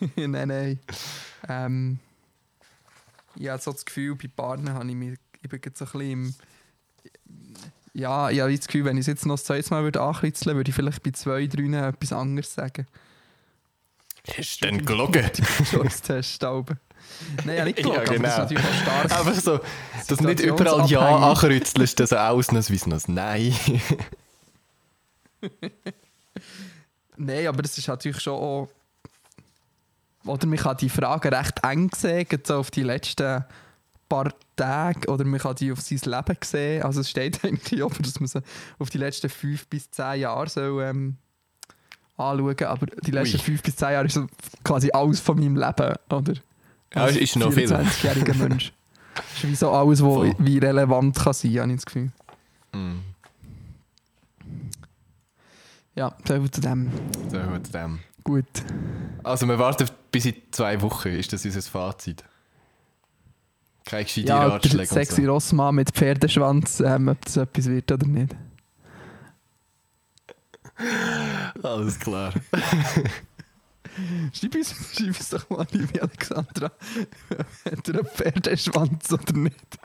nein, nein. Ähm, ich habe so das Gefühl, bei Partnern habe ich mich ich bin jetzt so ein bisschen im... Ja, ich habe das Gefühl, wenn ich es jetzt noch das zweite Mal würde ankritzeln würde, ich vielleicht bei zwei, drei etwas anderes sagen. Ist denn gelogen? Choice-Test, Alben. Nein, ja, nicht Ja, gelogen, aber das ist genau. natürlich auch stark. Einfach so, dass du nicht überall Ja ankreuzelst, dass auch ausnahmsweise noch ein Nein. Nein, aber das ist natürlich schon auch. Oder man kann die Frage recht eng sehen, so auf die letzten paar Tage, oder man kann die auf sein Leben sehen. Also es steht eigentlich auch, dass man sie auf die letzten fünf bis zehn Jahre soll, ähm, anschauen aber die letzten Ui. fünf bis zehn Jahre ist so quasi alles von meinem Leben, oder? Ja, ist- ist noch viel. 24-jähriger Mensch. Das ist wie so alles, was Voll. wie relevant kann sein, habe ich das Gefühl. Hm, Ja, so viel zu dem. so gut dem. Gut. Also wir warten bis in zwei Wochen, ist das unser Fazit. Keine gescheite Ja, Ratschläge sexy so. Rossmann mit Pferdeschwanz, ähm, ob das etwas wird oder nicht. Alles klar. Schreib uns, schreib uns doch mal, liebe Alexandra, hat er einen Pferdeschwanz oder nicht?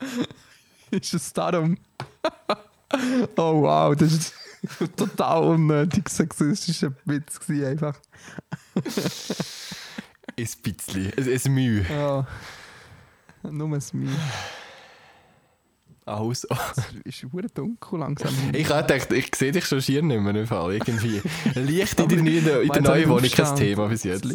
ist es darum? oh wow, das ist total unnötig sexistischer Witz gewesen, einfach. Ein bisschen. Ein, ein Mühe. Ja. Nur ein Mühe. Aus. Es ist verdammt dunkel langsam. Ich habe gedacht, ich sehe dich schon schier nicht mehr im Fall. Irgendwie. Licht in der, neuen- in der Meinst du, neuen Wohnung kein? Thema bis jetzt.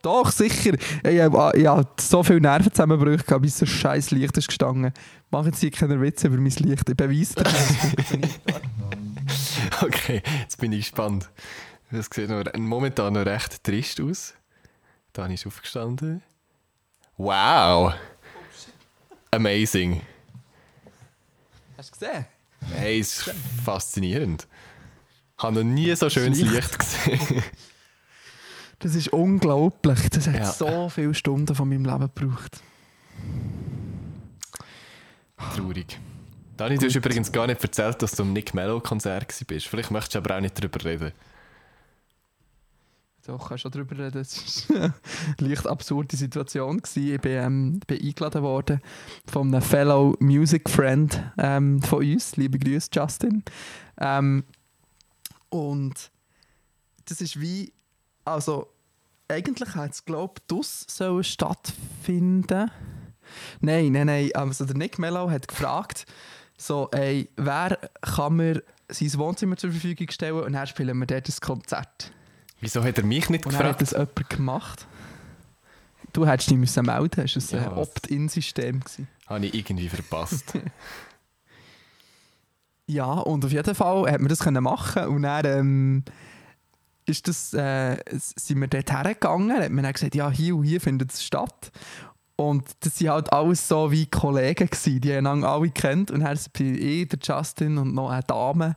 Doch, sicher. Ich habe ich hab so viele Nervenzusammenbrüche gehabt, bis so scheiß Licht ist gestanden. Machen Sie keine Witze über mein Licht. Ich beweise dir. Okay, jetzt bin ich gespannt. Das sieht momentan noch recht trist aus. Dann ist aufgestanden. Wow! Amazing. Hast du gesehen? Hey, ist faszinierend. Ich habe noch nie so schönes Licht. Licht gesehen. Das ist unglaublich. Das hat Ja. so viele Stunden von meinem Leben gebraucht. Traurig. Dani, du hast übrigens gar nicht erzählt, dass du am Nick Mello-Konzert bist. Vielleicht möchtest du aber auch nicht darüber reden. Doch, kannst schon darüber reden. Es war eine leicht absurde Situation. Gewesen. Ich bin, ähm, bin eingeladen worden von einem Fellow Music Friend ähm, von uns. Liebe Grüße, Justin. Ähm, und das ist wie, also eigentlich hat es, glaube ich, das sollen stattfinden. Nein, nein, nein. Also der Nick Mello hat gefragt, so, ey, wer kann mir sein Wohnzimmer zur Verfügung stellen und dann spielen wir dort ein Konzert. Wieso hat er mich nicht Und dann hat gefragt? das jemand gemacht. Du hättest dich müssen melden müssen. Es war Ja, ein? Opt-in-System. Habe ich irgendwie verpasst. Ja, und auf jeden Fall hat man das können machen und dann ähm, ist das, äh, sind wir dort hergegangen, hat man dann gesagt, ja, hier und hier findet es statt. Und das waren halt alles so wie Kollegen, gewesen, die haben alle kennt. Und dann bin ich, der Justin und noch eine Dame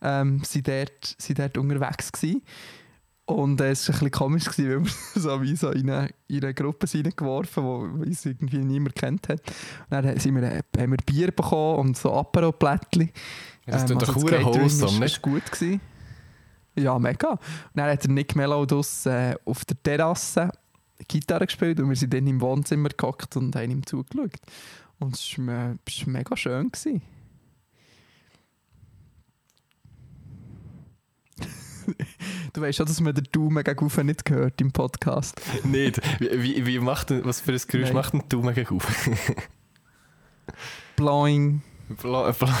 ähm, sind, dort, sind dort unterwegs gewesen. Und äh, es war ein bisschen komisch, gewesen, weil wir so wie so in eine, in eine Gruppe reingeworfen wo uns irgendwie niemand kennt hat. Und dann sind wir, äh, haben wir Bier bekommen und so Apero-Plättchen. Das doch das verdammt Catering wholesome, nicht? ist gut gewesen. Ja, mega. Und dann hat der Nick Mello das, äh, auf der Terrasse Gitarre gespielt und wir sind dann im Wohnzimmer gehockt und haben ihm zugeschaut. Und es war es war mega schön. Gewesen. Du weißt schon, dass man den Daumen gegen oben nicht gehört im Podcast. nicht. Wie, wie, macht was für ein Geräusch Nein. macht ein Daumen gegen auf? Blowing, Bla, bla,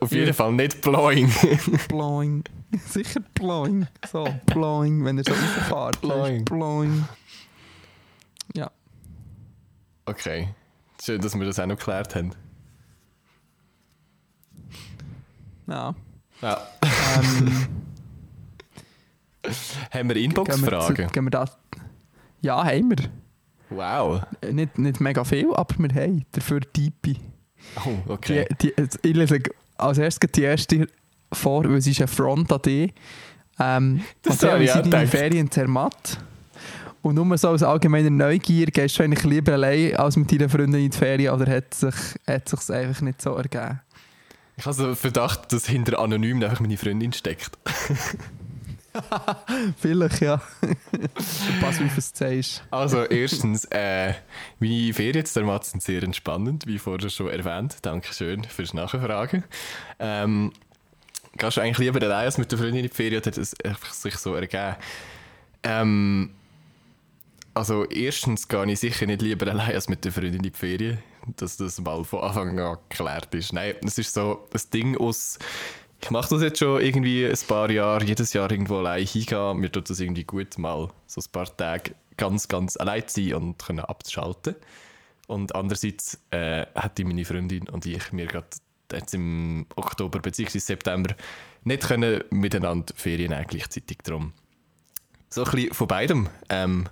auf jeden Ja. Fall nicht blowing. blowing. Sicher blowing. So, blowing, wenn er so rauffährt. Blowing. Blowing. Okay. Schön, dass wir das auch noch geklärt haben. Ja. Ja. Ähm, Haben wir Inbox-Fragen? gehen wir da- Ja, haben wir. Wow. Äh, Nicht, nicht mega viel, aber wir haben dafür Tipi. Oh, okay. Die, die, ich lese als erstes die erste vor, weil sie ist ein Front an dich. Ähm, Das habe ich auch sind deine. Ferien Zermatt? Und nur so aus allgemeiner Neugier, gehst du eigentlich lieber allein als mit deinen Freunden in die Ferien oder hat sich hat sich's einfach nicht so ergeben? Ich habe so den Verdacht, dass hinter Anonym einfach meine Freundin steckt. Vielleicht, ja. Pass, wie du es sagst. Also, erstens, äh, meine Ferien jetzt der sind sehr entspannend, wie vorher schon erwähnt. Dankeschön fürs Nachfragen. Ähm, gehst du eigentlich lieber allein als mit der Freundin in die Ferien hat es sich so ergeben? Ähm, also, erstens gehe ich sicher nicht lieber allein als mit der Freundin in die Ferien, dass das mal von Anfang an geklärt ist. Nein, es ist so das Ding aus. Ich mache das jetzt schon irgendwie ein paar Jahre, jedes Jahr irgendwo allein hingehen. Mir tut das irgendwie gut, mal so ein paar Tage ganz, ganz allein zu sein und können abzuschalten. Und andererseits äh, hätte meine Freundin und ich mir gerade jetzt im Oktober bzw. September nicht können miteinander Ferien nehmen gleichzeitig drum. So ein bisschen von beidem. Ähm,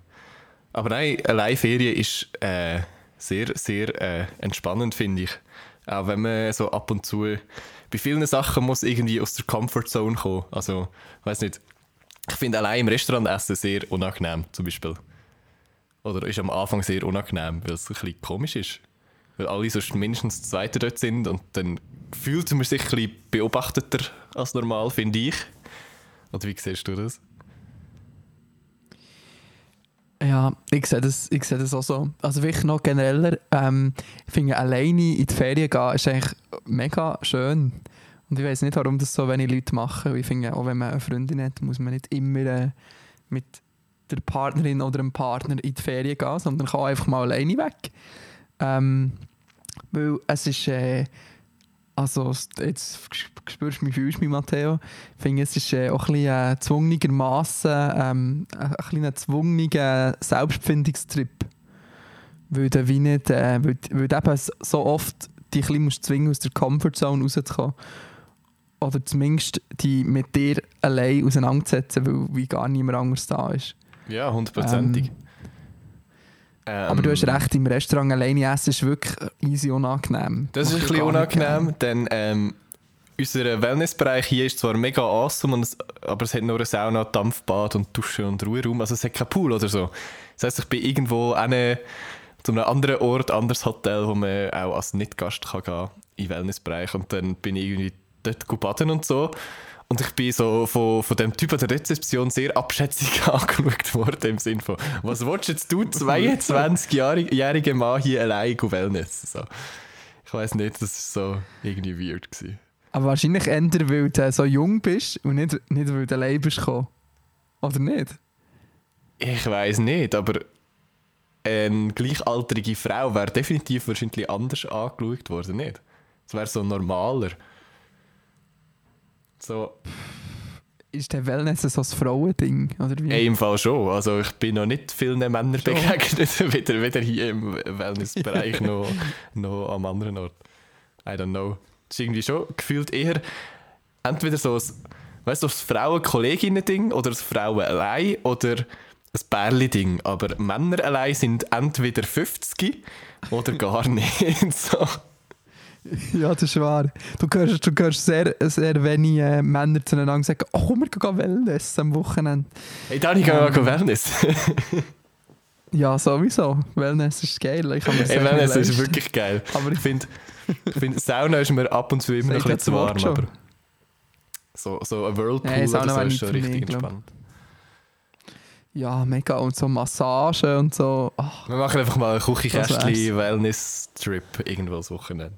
aber nein, allein Ferien ist äh, sehr, sehr äh, entspannend, finde ich. Auch wenn man so ab und zu bei vielen Sachen muss irgendwie aus der Comfortzone kommen. Also, weiß nicht. Ich finde allein im Restaurant essen sehr unangenehm, zum Beispiel. Oder ist am Anfang sehr unangenehm, weil es ein bisschen komisch ist. Weil alle sonst mindestens Zweite dort sind und dann fühlt man sich ein bisschen beobachteter als normal, finde ich. Oder wie siehst du das? Ja, ich sehe das, ich sehe das auch so. Also wirklich noch genereller, ähm, ich finde alleine in die Ferien gehen ist eigentlich mega schön. Und ich weiß nicht, warum das so wenig Leute machen. Ich finde, auch wenn man eine Freundin hat, muss man nicht immer äh, mit der Partnerin oder dem Partner in die Ferien gehen, sondern kann einfach mal alleine weg. Ähm, weil es ist, äh, also jetzt spürst du mich, fühlst du mich, Matteo. Ich finde, es ist äh, auch ein bisschen äh, zwungenermassen ähm, ein bisschen ein zwungener Selbstfindungstrip. Weil du wie nicht, äh, weil, weil eben so oft dich ein bisschen musst zwingen aus der Comfortzone rauszukommen. Oder zumindest die mit dir allein auseinanderzusetzen, weil wie gar niemand anders da ist. Ja, hundertprozentig. Ähm, Aber du hast recht, im Restaurant alleine essen ist wirklich easy unangenehm. Das ist ein bisschen unangenehm, denn ähm, unser Wellnessbereich hier ist zwar mega awesome, und es, aber es hat nur eine Sauna, Dampfbad und Dusche und Ruheraum. Also es hat keinen Pool oder so. Das heisst, ich bin irgendwo eine, zu einem anderen Ort, anderes Hotel, wo man auch als Nicht-Gast kann gehen im Wellnessbereich. Und dann bin ich irgendwie dort baden und so. Und ich bin so von, von dem Typ an der Rezeption sehr abschätzig angeschaut worden, im Sinne von, was willst jetzt du, 22-jähriger Mann, hier allein go Wellness? So. Ich weiß nicht, das war so irgendwie weird. Gewesen. Aber wahrscheinlich eher, weil du so jung bist und nicht, nicht weil du allein bist gekommen. Oder nicht? Ich weiß nicht, aber eine gleichaltrige Frau wäre definitiv wahrscheinlich anders angeschaut worden, nicht? Es wäre so normaler. So, Ist der Wellness so ein Frauending? Oder wie? ey, im Fall schon. Also ich bin noch nicht vielen Männern begegnet, weder, weder hier im Wellnessbereich noch, noch am anderen Ort. I don't know. Das ist irgendwie schon gefühlt eher entweder so ein, weißt du, das Frauen-Kolleginnen-Ding oder das Frauen allein oder ein Bärli-Ding. Aber Männer allein sind entweder 50 oder gar nicht. so. Ja, das ist wahr. Du hörst, du hörst sehr, sehr wenig äh, Männer zueinander sagen, oh, komm, wir gehen Wellness am Wochenende. Hey, Dani, gehen wir mal Wellness. Ja, sowieso. Wellness ist geil. Ich kann mir Ey, sehr viel Wellness ist wirklich geil. Aber Ich finde, ich find, Sauna ist mir ab und zu immer noch ein bisschen zu warm. Aber so, so ein Whirlpool Sauna oder so ist schon richtig entspannt. Ja, mega. Und so Massagen und so. Ach, Wir machen einfach mal einen wär's. Küchenkästchen-Wellness-Trip irgendwo das Wochenende.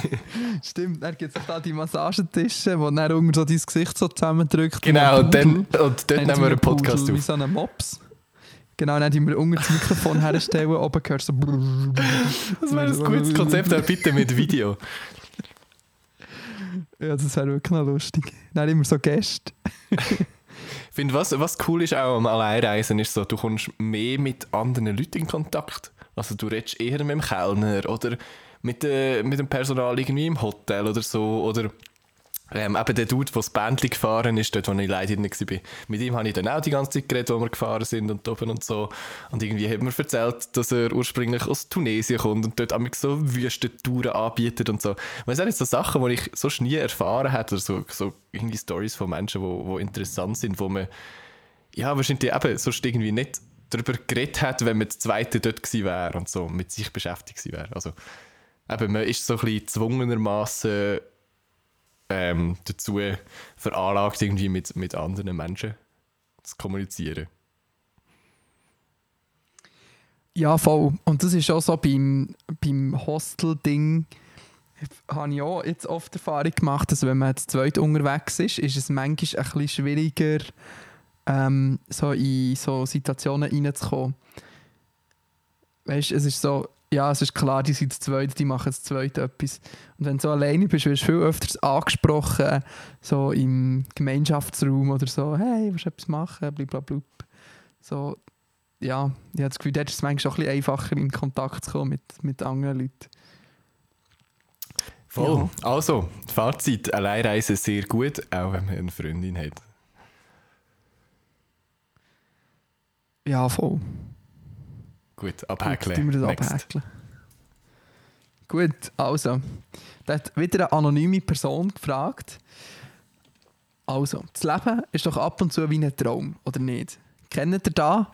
stimmt, dann gibt es da die Massagetische, wo dann unter so dein Gesicht so zusammendrückt. Genau, und, dann, und dort Haben nehmen wir einen Pudel, Podcast Wie auf. so einen Mops. Genau, dann die wir unter das Mikrofon herstellen, oben du so. Das wäre ein gutes Konzept, auch bitte mit Video. Ja, das wäre wirklich noch lustig. Dann immer so Gäste. Finde, was, was cool ist auch am Alleinreisen, ist so, du kommst mehr mit anderen Leuten in Kontakt, Also du redest eher mit dem Kellner oder mit, äh, mit dem Personal irgendwie im Hotel oder so. Oder ähm, eben der Dude, der das Bändchen gefahren ist, dort, wo ich leider nicht war. Mit ihm habe ich dann auch die ganze Zeit geredet, wo wir gefahren sind und oben und so. Und irgendwie hat mir erzählt, dass er ursprünglich aus Tunesien kommt und dort auch so wüste Touren anbietet und so. Es sind so Sachen, die ich so nie erfahren habe, oder so, so irgendwie Stories von Menschen, die, die interessant sind, wo man ja, wahrscheinlich eben sonst irgendwie nicht darüber geredet hat, wenn man das Zweite dort gewesen wäre und so mit sich beschäftigt gewesen wäre. Also eben, man ist so ein bisschen gezwungenermaßen ähm, dazu veranlagt, irgendwie mit, mit anderen Menschen zu kommunizieren. Ja, voll. Und das ist auch so beim, beim Hostel-Ding, habe ich auch jetzt oft Erfahrung gemacht, dass wenn man zu zweit unterwegs ist, ist es manchmal ein bisschen schwieriger, ähm, so in so Situationen reinzukommen. Weißt du, es ist so, ja, es ist klar, die sind zu zweit, die machen zu zweit etwas. Und wenn du so alleine bist, wirst du viel öfters angesprochen, so im Gemeinschaftsraum oder so, hey, willst du etwas machen, blablabla. So, ja, ich habe das Gefühl, dort ist es manchmal auch ein bisschen einfacher, in Kontakt zu kommen mit, mit anderen Leuten. Voll. Ja. Also, Fazit, Alleinreise sehr gut, auch wenn man eine Freundin hat. Ja, voll. Gut, abhäkeln. Gut, wir das Next. abhäkeln. Gut, also. Da hat wieder eine anonyme Person gefragt. Also, das Leben ist doch ab und zu wie ein Traum, oder nicht? Kennt ihr da?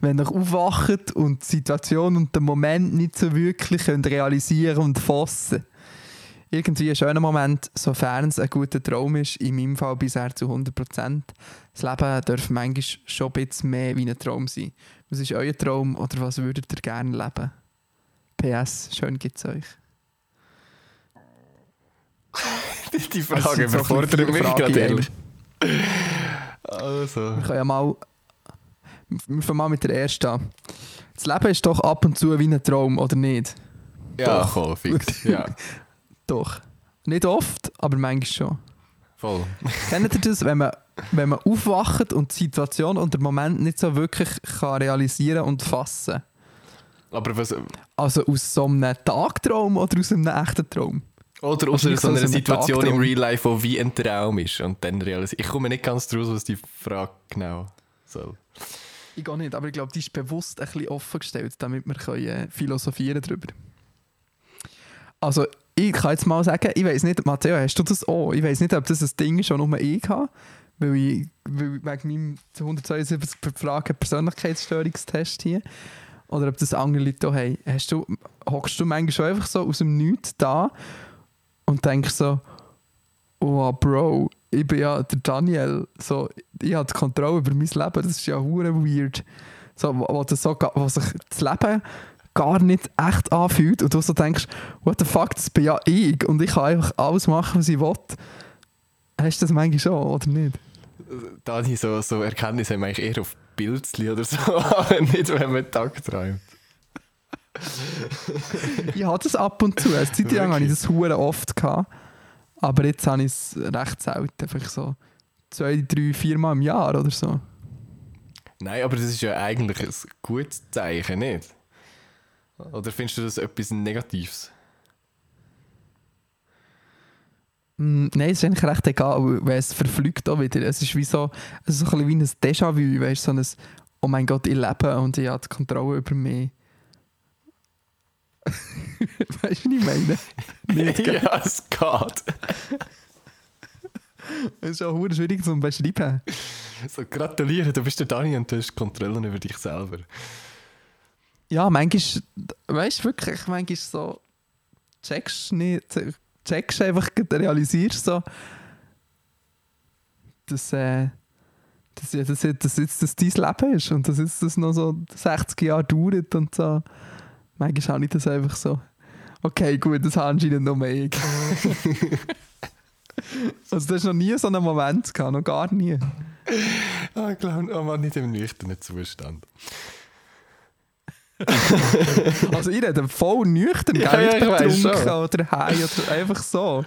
Wenn ihr aufwacht und die Situation und den Moment nicht so wirklich könnt realisieren und fassen irgendwie ein schöner Moment, sofern es ein guter Traum ist, in meinem Fall bisher zu 100%. Das Leben darf manchmal schon ein bisschen mehr wie ein Traum sein. Was ist euer Traum oder was würdet ihr gerne leben? PS, schön gibt es euch. Die Frage überfordert mich gerade ehrlich. Also. Wir können ja mal... Wir fangen mal mit der ersten an. Das Leben ist doch ab und zu wie ein Traum, oder nicht? Ja, doch. voll fix. Ja. Doch. Nicht oft, aber manchmal schon. Voll. Kennt ihr das, wenn man, wenn man aufwacht und die Situation und den Moment nicht so wirklich kann realisieren und fassen Aber was... Also aus so einem Tagtraum oder aus einem echten Traum? Oder aus so einer Situation im Real Life, die wie ein Traum ist und dann realisiert. Ich komme nicht ganz draus, was die Frage genau soll. Ich gehe nicht, aber ich glaube, die ist bewusst ein bisschen offen gestellt, damit wir können, äh, philosophieren darüber. Also ich kann jetzt mal sagen, ich weiß nicht, Matteo, hast du das auch? Ich weiß nicht, ob das ein Ding ist, das nur ich habe, weil ich, weil ich wegen meinem 172 Fragen Persönlichkeitsstörungstest hier, oder ob das andere Leute auch haben. Hast du, hockst du manchmal schon einfach so aus dem Nichts da und denkst so, oh Bro, ich bin ja der Daniel, so, ich habe die Kontrolle über mein Leben, das ist ja hure weird. So, wo, das so, wo sich das Leben gar nicht echt anfühlt und du so denkst, what the fuck, das bin ja ich und ich kann einfach alles machen, was ich will. Hast du das manchmal schon, oder nicht? Dani, so, so Erkenntnisse haben eigentlich eher auf Bildchen oder so, aber nicht, wenn man Tag träumt. ich hatte das ab und zu. Eine Zeit lang hatte ich das hure oft. Gehabt, aber jetzt habe ich es recht selten. Einfach so zwei, drei, vier Mal im Jahr oder so. Nein, aber das ist ja eigentlich ein gutes Zeichen, nicht? Oder findest du das etwas Negatives? Mm, nein, es ist eigentlich recht egal, weil es verflügt auch wieder. Es ist wie so, es ist so ein bisschen wie ein Déjà-vu, weißt so ein «Oh mein Gott, ich lebe und ich habe die Kontrolle über mich». weißt du, was ich meine? Nicht, ja, es geht. Es ist auch schwierig zu beschreiben. So, gratuliere, du bist der Dani und du hast Kontrolle über dich selber ja, manchmal, weißt du wirklich, manchmal so, checkst nicht, checkst einfach, realisierst so, dass, äh, dass, dass, dass jetzt das dein Leben ist und dass jetzt das noch so 60 Jahre dauert und so. Manchmal habe ich das einfach so, okay, gut, das habe anscheinend noch mehr. also, du hast noch nie so einen Moment gehabt, noch gar nie. Ah, ich glaube, aber nicht im nüchternen Zustand. also ich rede voll nüchtern, ja, gar nicht ja, betrunken oder heim oder einfach so.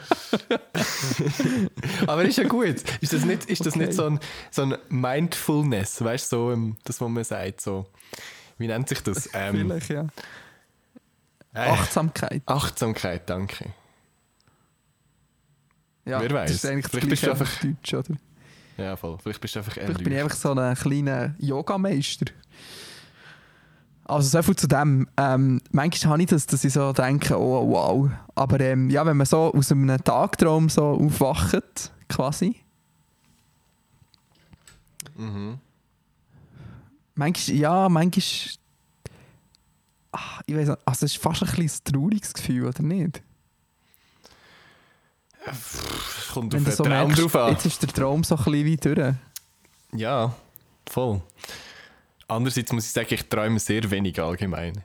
Aber ist ja gut. Ist das nicht, ist das okay. nicht so, ein, so ein Mindfulness, weißt du, so, ähm, das, was man sagt, so, wie nennt sich das? Ähm, Vielleicht, ja. Äh, Achtsamkeit. Achtsamkeit, danke. Ja, wer weiß. Das ist eigentlich Vielleicht bist du einfach- Deutsch, oder? Ja, voll. Vielleicht bist du einfach Vielleicht bin ich einfach so ein kleiner Yogameister. Also so viel zu dem. Ähm, manchmal habe ich das, dass ich so denke, oh wow. Aber ähm, ja, wenn man so aus einem Tagtraum so aufwacht, quasi, Mhm. manchmal, ja, manchmal, ah, ich weiß nicht, also es ist fast ein bisschen ein trauriges Gefühl, oder nicht? Kommt Wenn auf den so Traum merkst, drauf an. jetzt ist der Traum so ein bisschen wie durch. Ja, voll. Andererseits muss ich sagen, ich träume sehr wenig allgemein.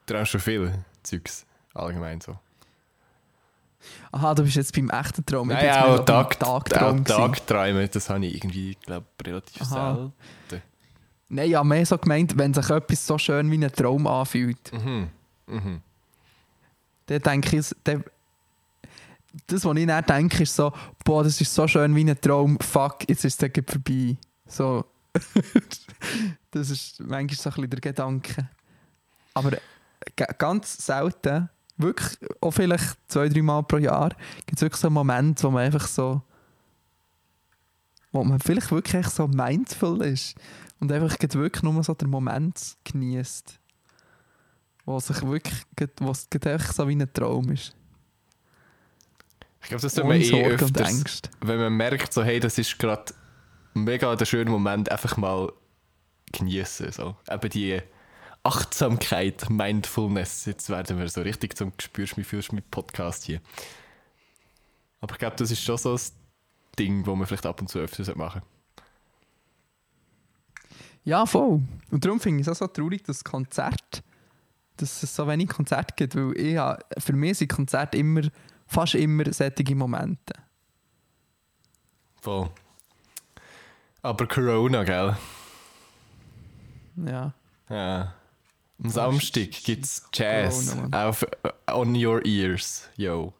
Ich träume schon viel Zeugs allgemein so. Aha, du bist jetzt beim echten Traum. Ich Nein, mehr auch Tag, Tagtraum. Tagträume, das habe ich irgendwie, glaube relativ Aha. selten. Nein, ja, mehr so gemeint, wenn sich etwas so schön wie ein Traum anfühlt. Mhm. Mhm. Dann denke ich, dann, das, was ich dann denke, ist so, boah, das ist so schön wie ein Traum, fuck, jetzt ist es vorbei. So. das ist manchmal so ein bisschen der Gedanke. Aber ganz selten, wirklich, auch vielleicht zwei, drei Mal pro Jahr, gibt es wirklich so einen Moment, wo man einfach so, wo man vielleicht wirklich so mindful ist und einfach wirklich nur so den Moment genießt wo sich wirklich, wo es einfach so wie ein Traum ist. Ich glaube, das tut man eh öfters, wenn man merkt, so, hey, das ist gerade mega der schöne Moment, einfach mal genießen. So. Eben die Achtsamkeit, Mindfulness. Jetzt werden wir so richtig zum Gespürst mich, fühlst mich Podcast hier. Aber ich glaube, das ist schon so ein Ding, wo man vielleicht ab und zu öfters machen Ja, voll. Und darum finde ich es auch so traurig, dass Konzert, dass es so wenig Konzerte gibt, weil ich, habe- für mich sind Konzerte immer, fast immer solche Momente. Voll. Aber Corona, gell? Ja. Ja. Am Samstag gibt es Jazz Corona, auf äh, On Your Ears. Yo.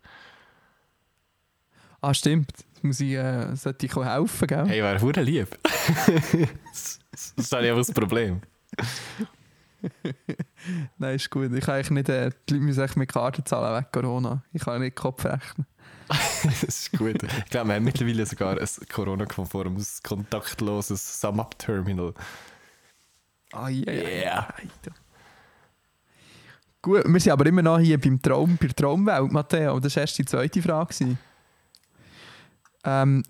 Ah, stimmt. Muss ich, äh, sollte ich helfen, gell? Hey, wäre hure lieb. das, ist eigentlich einfach das Problem. Nein, ist gut. Ich kann eigentlich nicht, äh, die Leute müssen echt mit Karten zahlen wegen Corona. Ich kann nicht Kopf rechnen. das ist gut. Ich glaube, wir haben mittlerweile sogar ein Corona-konformes, kontaktloses Sum-Up-Terminal. Ah, ja, Yeah. Gut, wir sind aber immer noch hier beim Traum, bei der Traumwelt, Matteo. Das war erst die zweite Frage. Ähm,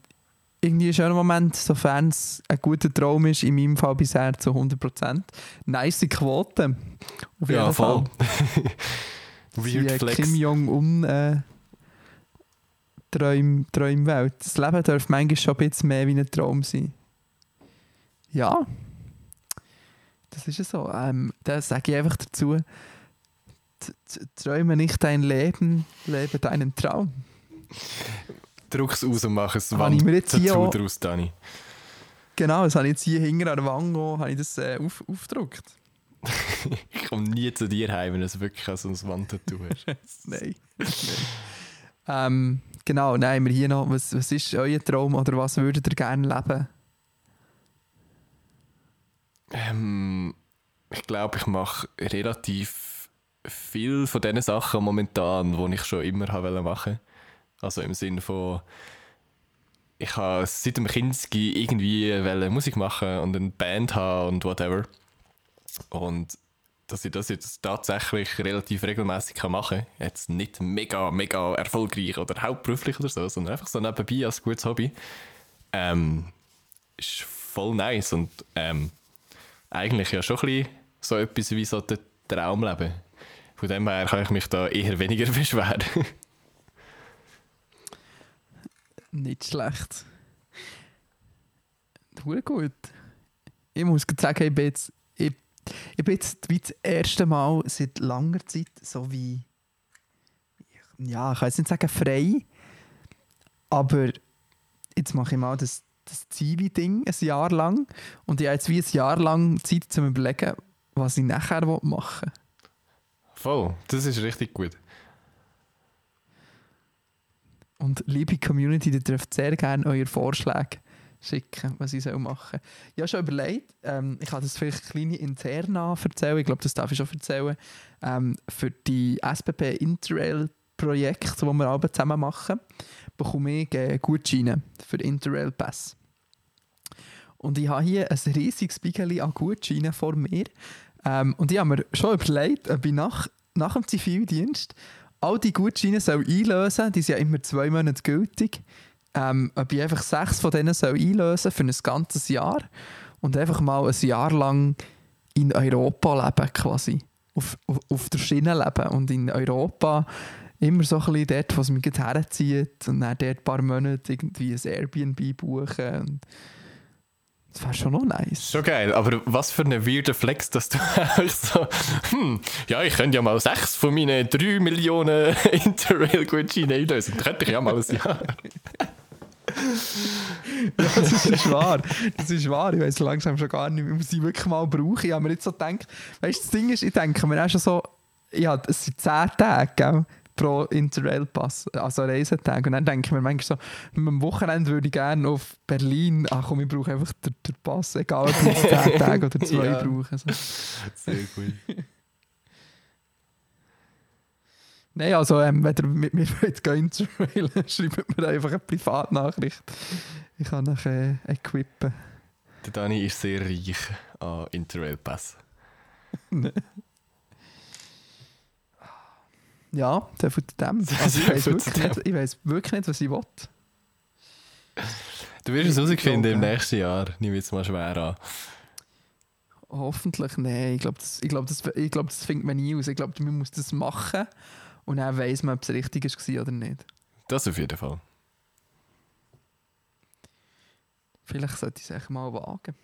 irgendwie ein schöner Moment, sofern es ein guter Traum ist, in meinem Fall bisher zu 100%. Nice Quote. Auf jeden Ja, Fall. voll. Weird Flex. Kim Jong-un äh, Träum, Träumwelt. Das Leben darf manchmal schon ein bisschen mehr wie ein Traum sein. Ja. Das ist ja so. Ähm, da sage ich einfach dazu, träume nicht dein Leben, lebe deinen Traum. Druck's aus und mach es Habe ich mir jetzt dazu auch- draus, Dani. Genau, das habe ich jetzt hier hinten an der Wange habe ich das, äh, auf, aufgedruckt. Ich komme nie zu dir heim, wenn du es wirklich als ein Wandtattoo hast. Nein. nein. ähm, genau, haben wir hier noch, was, was ist euer Traum oder was würdet ihr gerne leben? Ähm, ich glaube, ich mache relativ viel von diesen Sachen momentan, die ich schon immer haben wollte machen. Also im Sinne von, ich habe seit dem Kinski irgendwie Musik machen und eine Band haben und whatever. Und dass ich das jetzt tatsächlich relativ regelmäßig machen kann, jetzt nicht mega, mega erfolgreich oder hauptberuflich oder so, sondern einfach so nebenbei als gutes Hobby, ähm, ist voll nice und ähm, eigentlich ja schon ein so etwas wie so der Traumleben. Von dem her kann ich mich da eher weniger beschweren. Nicht schlecht. Gut. Ich muss sagen, ich bin jetzt, ich, bin jetzt wie das erste Mal seit langer Zeit so wie, ja, ich kann jetzt nicht sagen frei, aber jetzt mache ich mal das, das Zivi-Ding ein Jahr lang und ich habe jetzt wie ein Jahr lang Zeit zum überlegen, was ich nachher machen will. Voll, das ist richtig gut. Und liebe Community, ihr dürft sehr gerne eure Vorschläge schicken, was ich machen soll. Ich habe schon überlegt, ähm, ich kann das vielleicht kleine Interna erzählen, ich glaube, das darf ich schon erzählen, ähm, für die SBB Interrail-Projekte, die wir alle zusammen machen, bekomme ich äh, Gutscheine für Interrail-Pass. Und ich habe hier ein riesiges Bigeli an Gutscheinen vor mir. Ähm, und ich habe mir schon überlegt, ob ich nach, nach dem Zivildienst all die Gutscheine soll einlösen soll. Die sind ja immer zwei Monate gültig. Ähm, ob ich einfach sechs von denen soll einlösen für ein ganzes Jahr und einfach mal ein Jahr lang in Europa leben quasi. Auf, auf, auf der Schiene leben und in Europa immer so ein bisschen dort, was mich herzieht und dann dort ein paar Monate irgendwie ein Airbnb buchen. Und das wäre schon noch nice. Schon geil, aber was für ein weirder Flex, dass du so, hm, ja, ich könnte ja mal sechs von meinen drei Millionen Interrail-Gutscheine einlösen. Könnte ich ja mal ein Jahr. ja, das ist wahr. Das ist wahr. Ich weiß langsam schon gar nicht mehr, was ich wirklich mal brauche. Ich habe mir jetzt so gedacht, weißt du, das Ding ist, ich denke mir auch schon so, ja, es sind zehn Tage, gell? Pro Interrail-Pass, also Reisetag. Und dann denke ich mir manchmal so, am Wochenende würde ich gerne auf Berlin, ach komm, ich brauche einfach den, den Pass, egal ob ich jetzt 10 Tage oder zwei Ja. brauche. So. Sehr gut. Nein, also ähm, wenn ihr mit mir wollt gehen Interrail, schreibt mir einfach eine Privatnachricht. Ich kann euch äh, equippen. Der Dani ist sehr reich an Interrail-Pass. Ja, der von dem. Also ich weiß wirklich, nicht- ich weiss wirklich nicht, was ich will. Du wirst es herausfinden im nächsten Jahr. Nehme ich jetzt mal schwer an. Hoffentlich, nein. Ich glaube, das, ich glaub, das, ich glaub, das findet man nie aus. Ich glaube, man muss das machen und dann weiss man, ob es richtig war oder nicht. Das auf jeden Fall. Vielleicht sollte ich es echt mal wagen.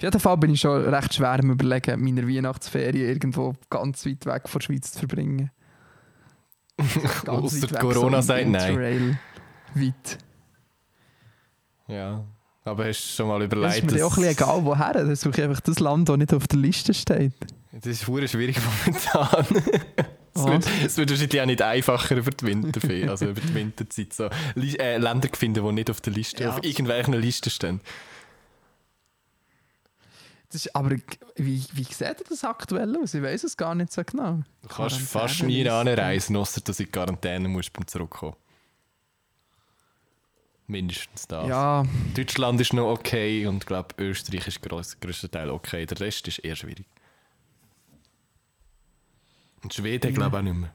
Auf jeden Fall bin ich schon recht schwer am überlegen, meine Weihnachtsferien irgendwo ganz weit weg von der Schweiz zu verbringen. Weg, Corona in sagt nein. Weit. Ja. Aber hast du schon mal Es überlegt, ist mir auch ein bisschen egal, woher. Dann suche ich einfach das Land, das nicht auf der Liste steht. das ist verdammt schwierig momentan. Es wird, es wird wahrscheinlich auch nicht einfacher über die Winterferien, also über die Winterzeit, so äh, Länder finden, die nicht auf der Liste, Ja. auf irgendwelchen Listen stehen. Das ist, aber wie, wie sieht das aktuell aus? Ich weiß es gar nicht so genau. Du kannst Quarantäne fast nie anreisen, außer dass du in Quarantäne musst beim Zurückkommen. Mindestens das. Ja, Deutschland ist noch okay und ich glaube, Österreich ist gross, grösster Teil okay. Der Rest ist eher schwierig. Und Schweden glaube ich auch nicht mehr.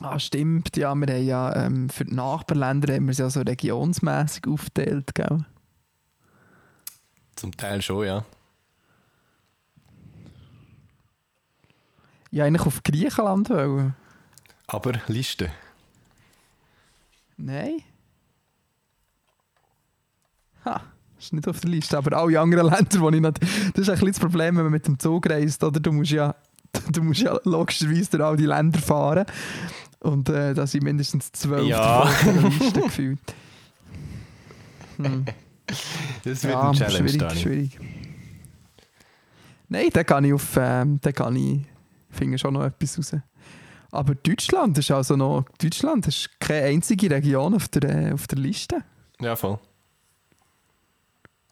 Ah, stimmt. Ja, wir haben ja ähm, für die Nachbarländer haben wir es ja so regionsmässig aufgeteilt, gell? Zum Teil schon, ja. Ja, eigentlich auf Griechenland wollen. Aber Liste. Nein. Ha, ist nicht auf der Liste. Aber alle anderen Länder, wo ich nicht. Das ist ein bisschen das Problem, wenn man mit dem Zug reist, oder? Du musst ja, du musst ja logischerweise durch all die Länder fahren. Und äh, da sind mindestens zwölf Ja. der Liste gefühlt. Hm. Das wird Ja, ein Challenge, schwierig, Dani. schwierig. Nein, da kann ich auf, ähm, da kann ich, finde schon noch etwas raus. Aber Deutschland ist also noch, Deutschland ist keine einzige Region auf der, äh, auf der Liste. Ja, voll.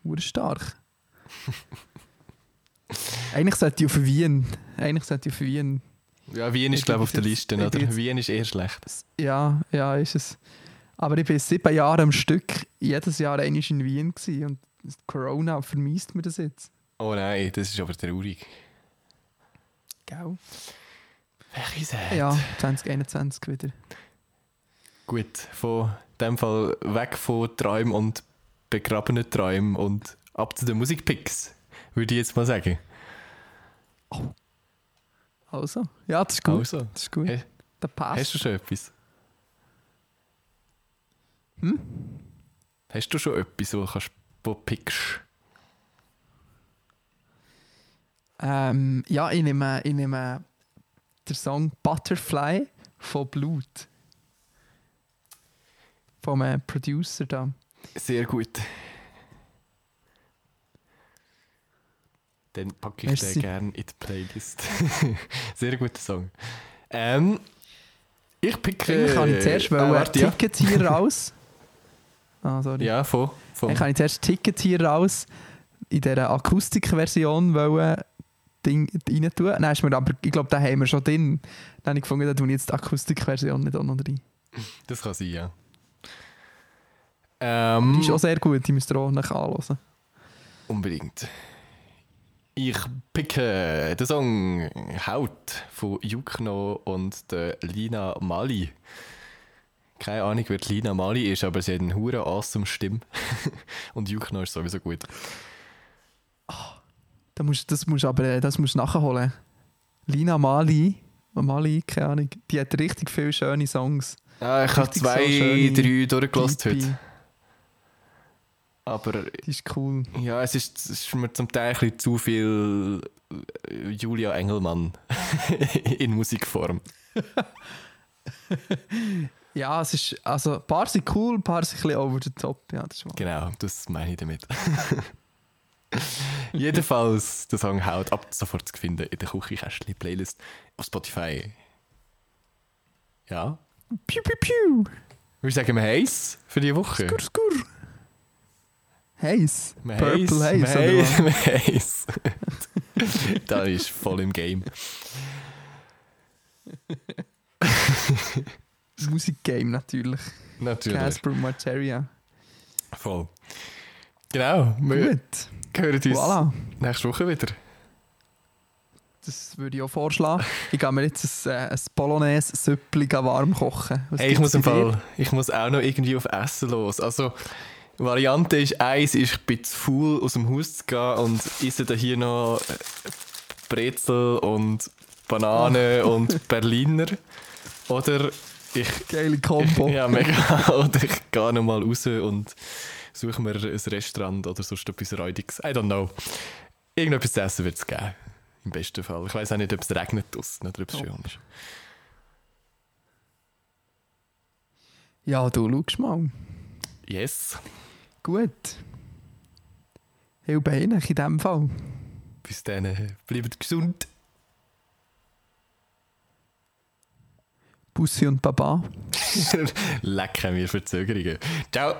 Urstark. Eigentlich sollte ich auf Wien, eigentlich sollte ich auf Wien, Ja, Wien ist, glaube ich, auf der Liste, jetzt- oder? jetzt- Wien ist eher schlecht. ja, ja, ist es. Aber ich bin sieben Jahre am Stück, jedes Jahr einmal in Wien gewesen und Corona vermisst mir das jetzt. Oh nein, das ist aber traurig. Gell? Welche Seite? Ja, 2021 wieder. Gut, von dem Fall weg von Träumen und begrabenen Träumen und ab zu den Musikpicks, würde ich jetzt mal sagen. Also, ja, das ist gut. Also, Das ist gut. Hey, Der passt. hast du schon etwas? Hm? Hast du schon etwas, wo du kannst, wo pickst? Ähm, ja, ich nehme, ich nehme den Song Butterfly von Blut. Vom Producer da. Sehr gut. Dann packe ich Merci. den gerne in die Playlist. Sehr guter Song. Ähm, Ich picke... Eigentlich kann ich zuerst äh, wollen, ja. Tickets hier raus. Ah, sorry. Ja, voll. voll. Ich kann ich zuerst Tickets hier raus in dieser Akustikversion wollen Ding rein tun. Dann ist mir aber, ich glaube, den haben wir schon drin. Dann habe ich gefunden, da ich jetzt die Akustikversion nicht auch noch rein. Das kann sein, ja. Die Ähm, ist auch sehr gut, die müsst ihr auch noch anhören. unbedingt. Ich picke den Song Haut von Jukno und der Lina Mali. Keine Ahnung, wer die Lina Mali ist, aber sie hat eine hure awesome Stimme. und Jukno ist sowieso gut. Musst, das musst du aber äh, das musst nachholen. Lina Mali, Mali, keine Ahnung, die hat richtig viele schöne Songs. Ah, ich habe so zwei, schöne drei durchgelassen heute. Aber Die ist cool. ja, es ist, es ist mir zum Teil ein bisschen zu viel äh, Julia Engelmann in Musikform. Ja, es ist, also ein paar sind cool, ein paar sind ein bisschen over the top. Ja, das. Genau, das meine ich damit. Jedenfalls, der Song haut ab sofort zu finden in der Küchenkästchen-Playlist auf Spotify. Ja. Piu, piu, piu. Wir sagen wir heiß für die Woche. Skur, skur. Haze. Wir Purple heiß, Haze. heiß, heiß. da ist voll im Game. Musikgame natürlich. Natürlich. Casper Materia. Voll. Genau, wir Gut. hören uns Voilà. nächste Woche wieder. Das würde ich auch vorschlagen. Ich gehe mir jetzt ein, äh, ein Bolognese-Süppli warm kochen. Was Hey, ich muss im? Fall, ich muss auch noch irgendwie auf Essen los. Also, Variante ist eins, ist ich bin zu faul, aus dem Haus zu gehen und esse da hier noch äh, Brezel und Banane und Berliner. Oder ich, Geile Kombo. ja mega, oder ich gehe noch mal raus und suche mir ein Restaurant oder sonst etwas Räudiges. I don't know. Irgendetwas zu essen wird es geben. Im besten Fall. Ich weiß auch nicht, ob es regnet draussen oder ob es Oh. schön ist. Ja, du schaust mal. Yes. Gut. Hilfe in dem Fall. Bis dann, bleibt gesund. Bussi und Baba. Lecker mir Verzögerungen. Ciao.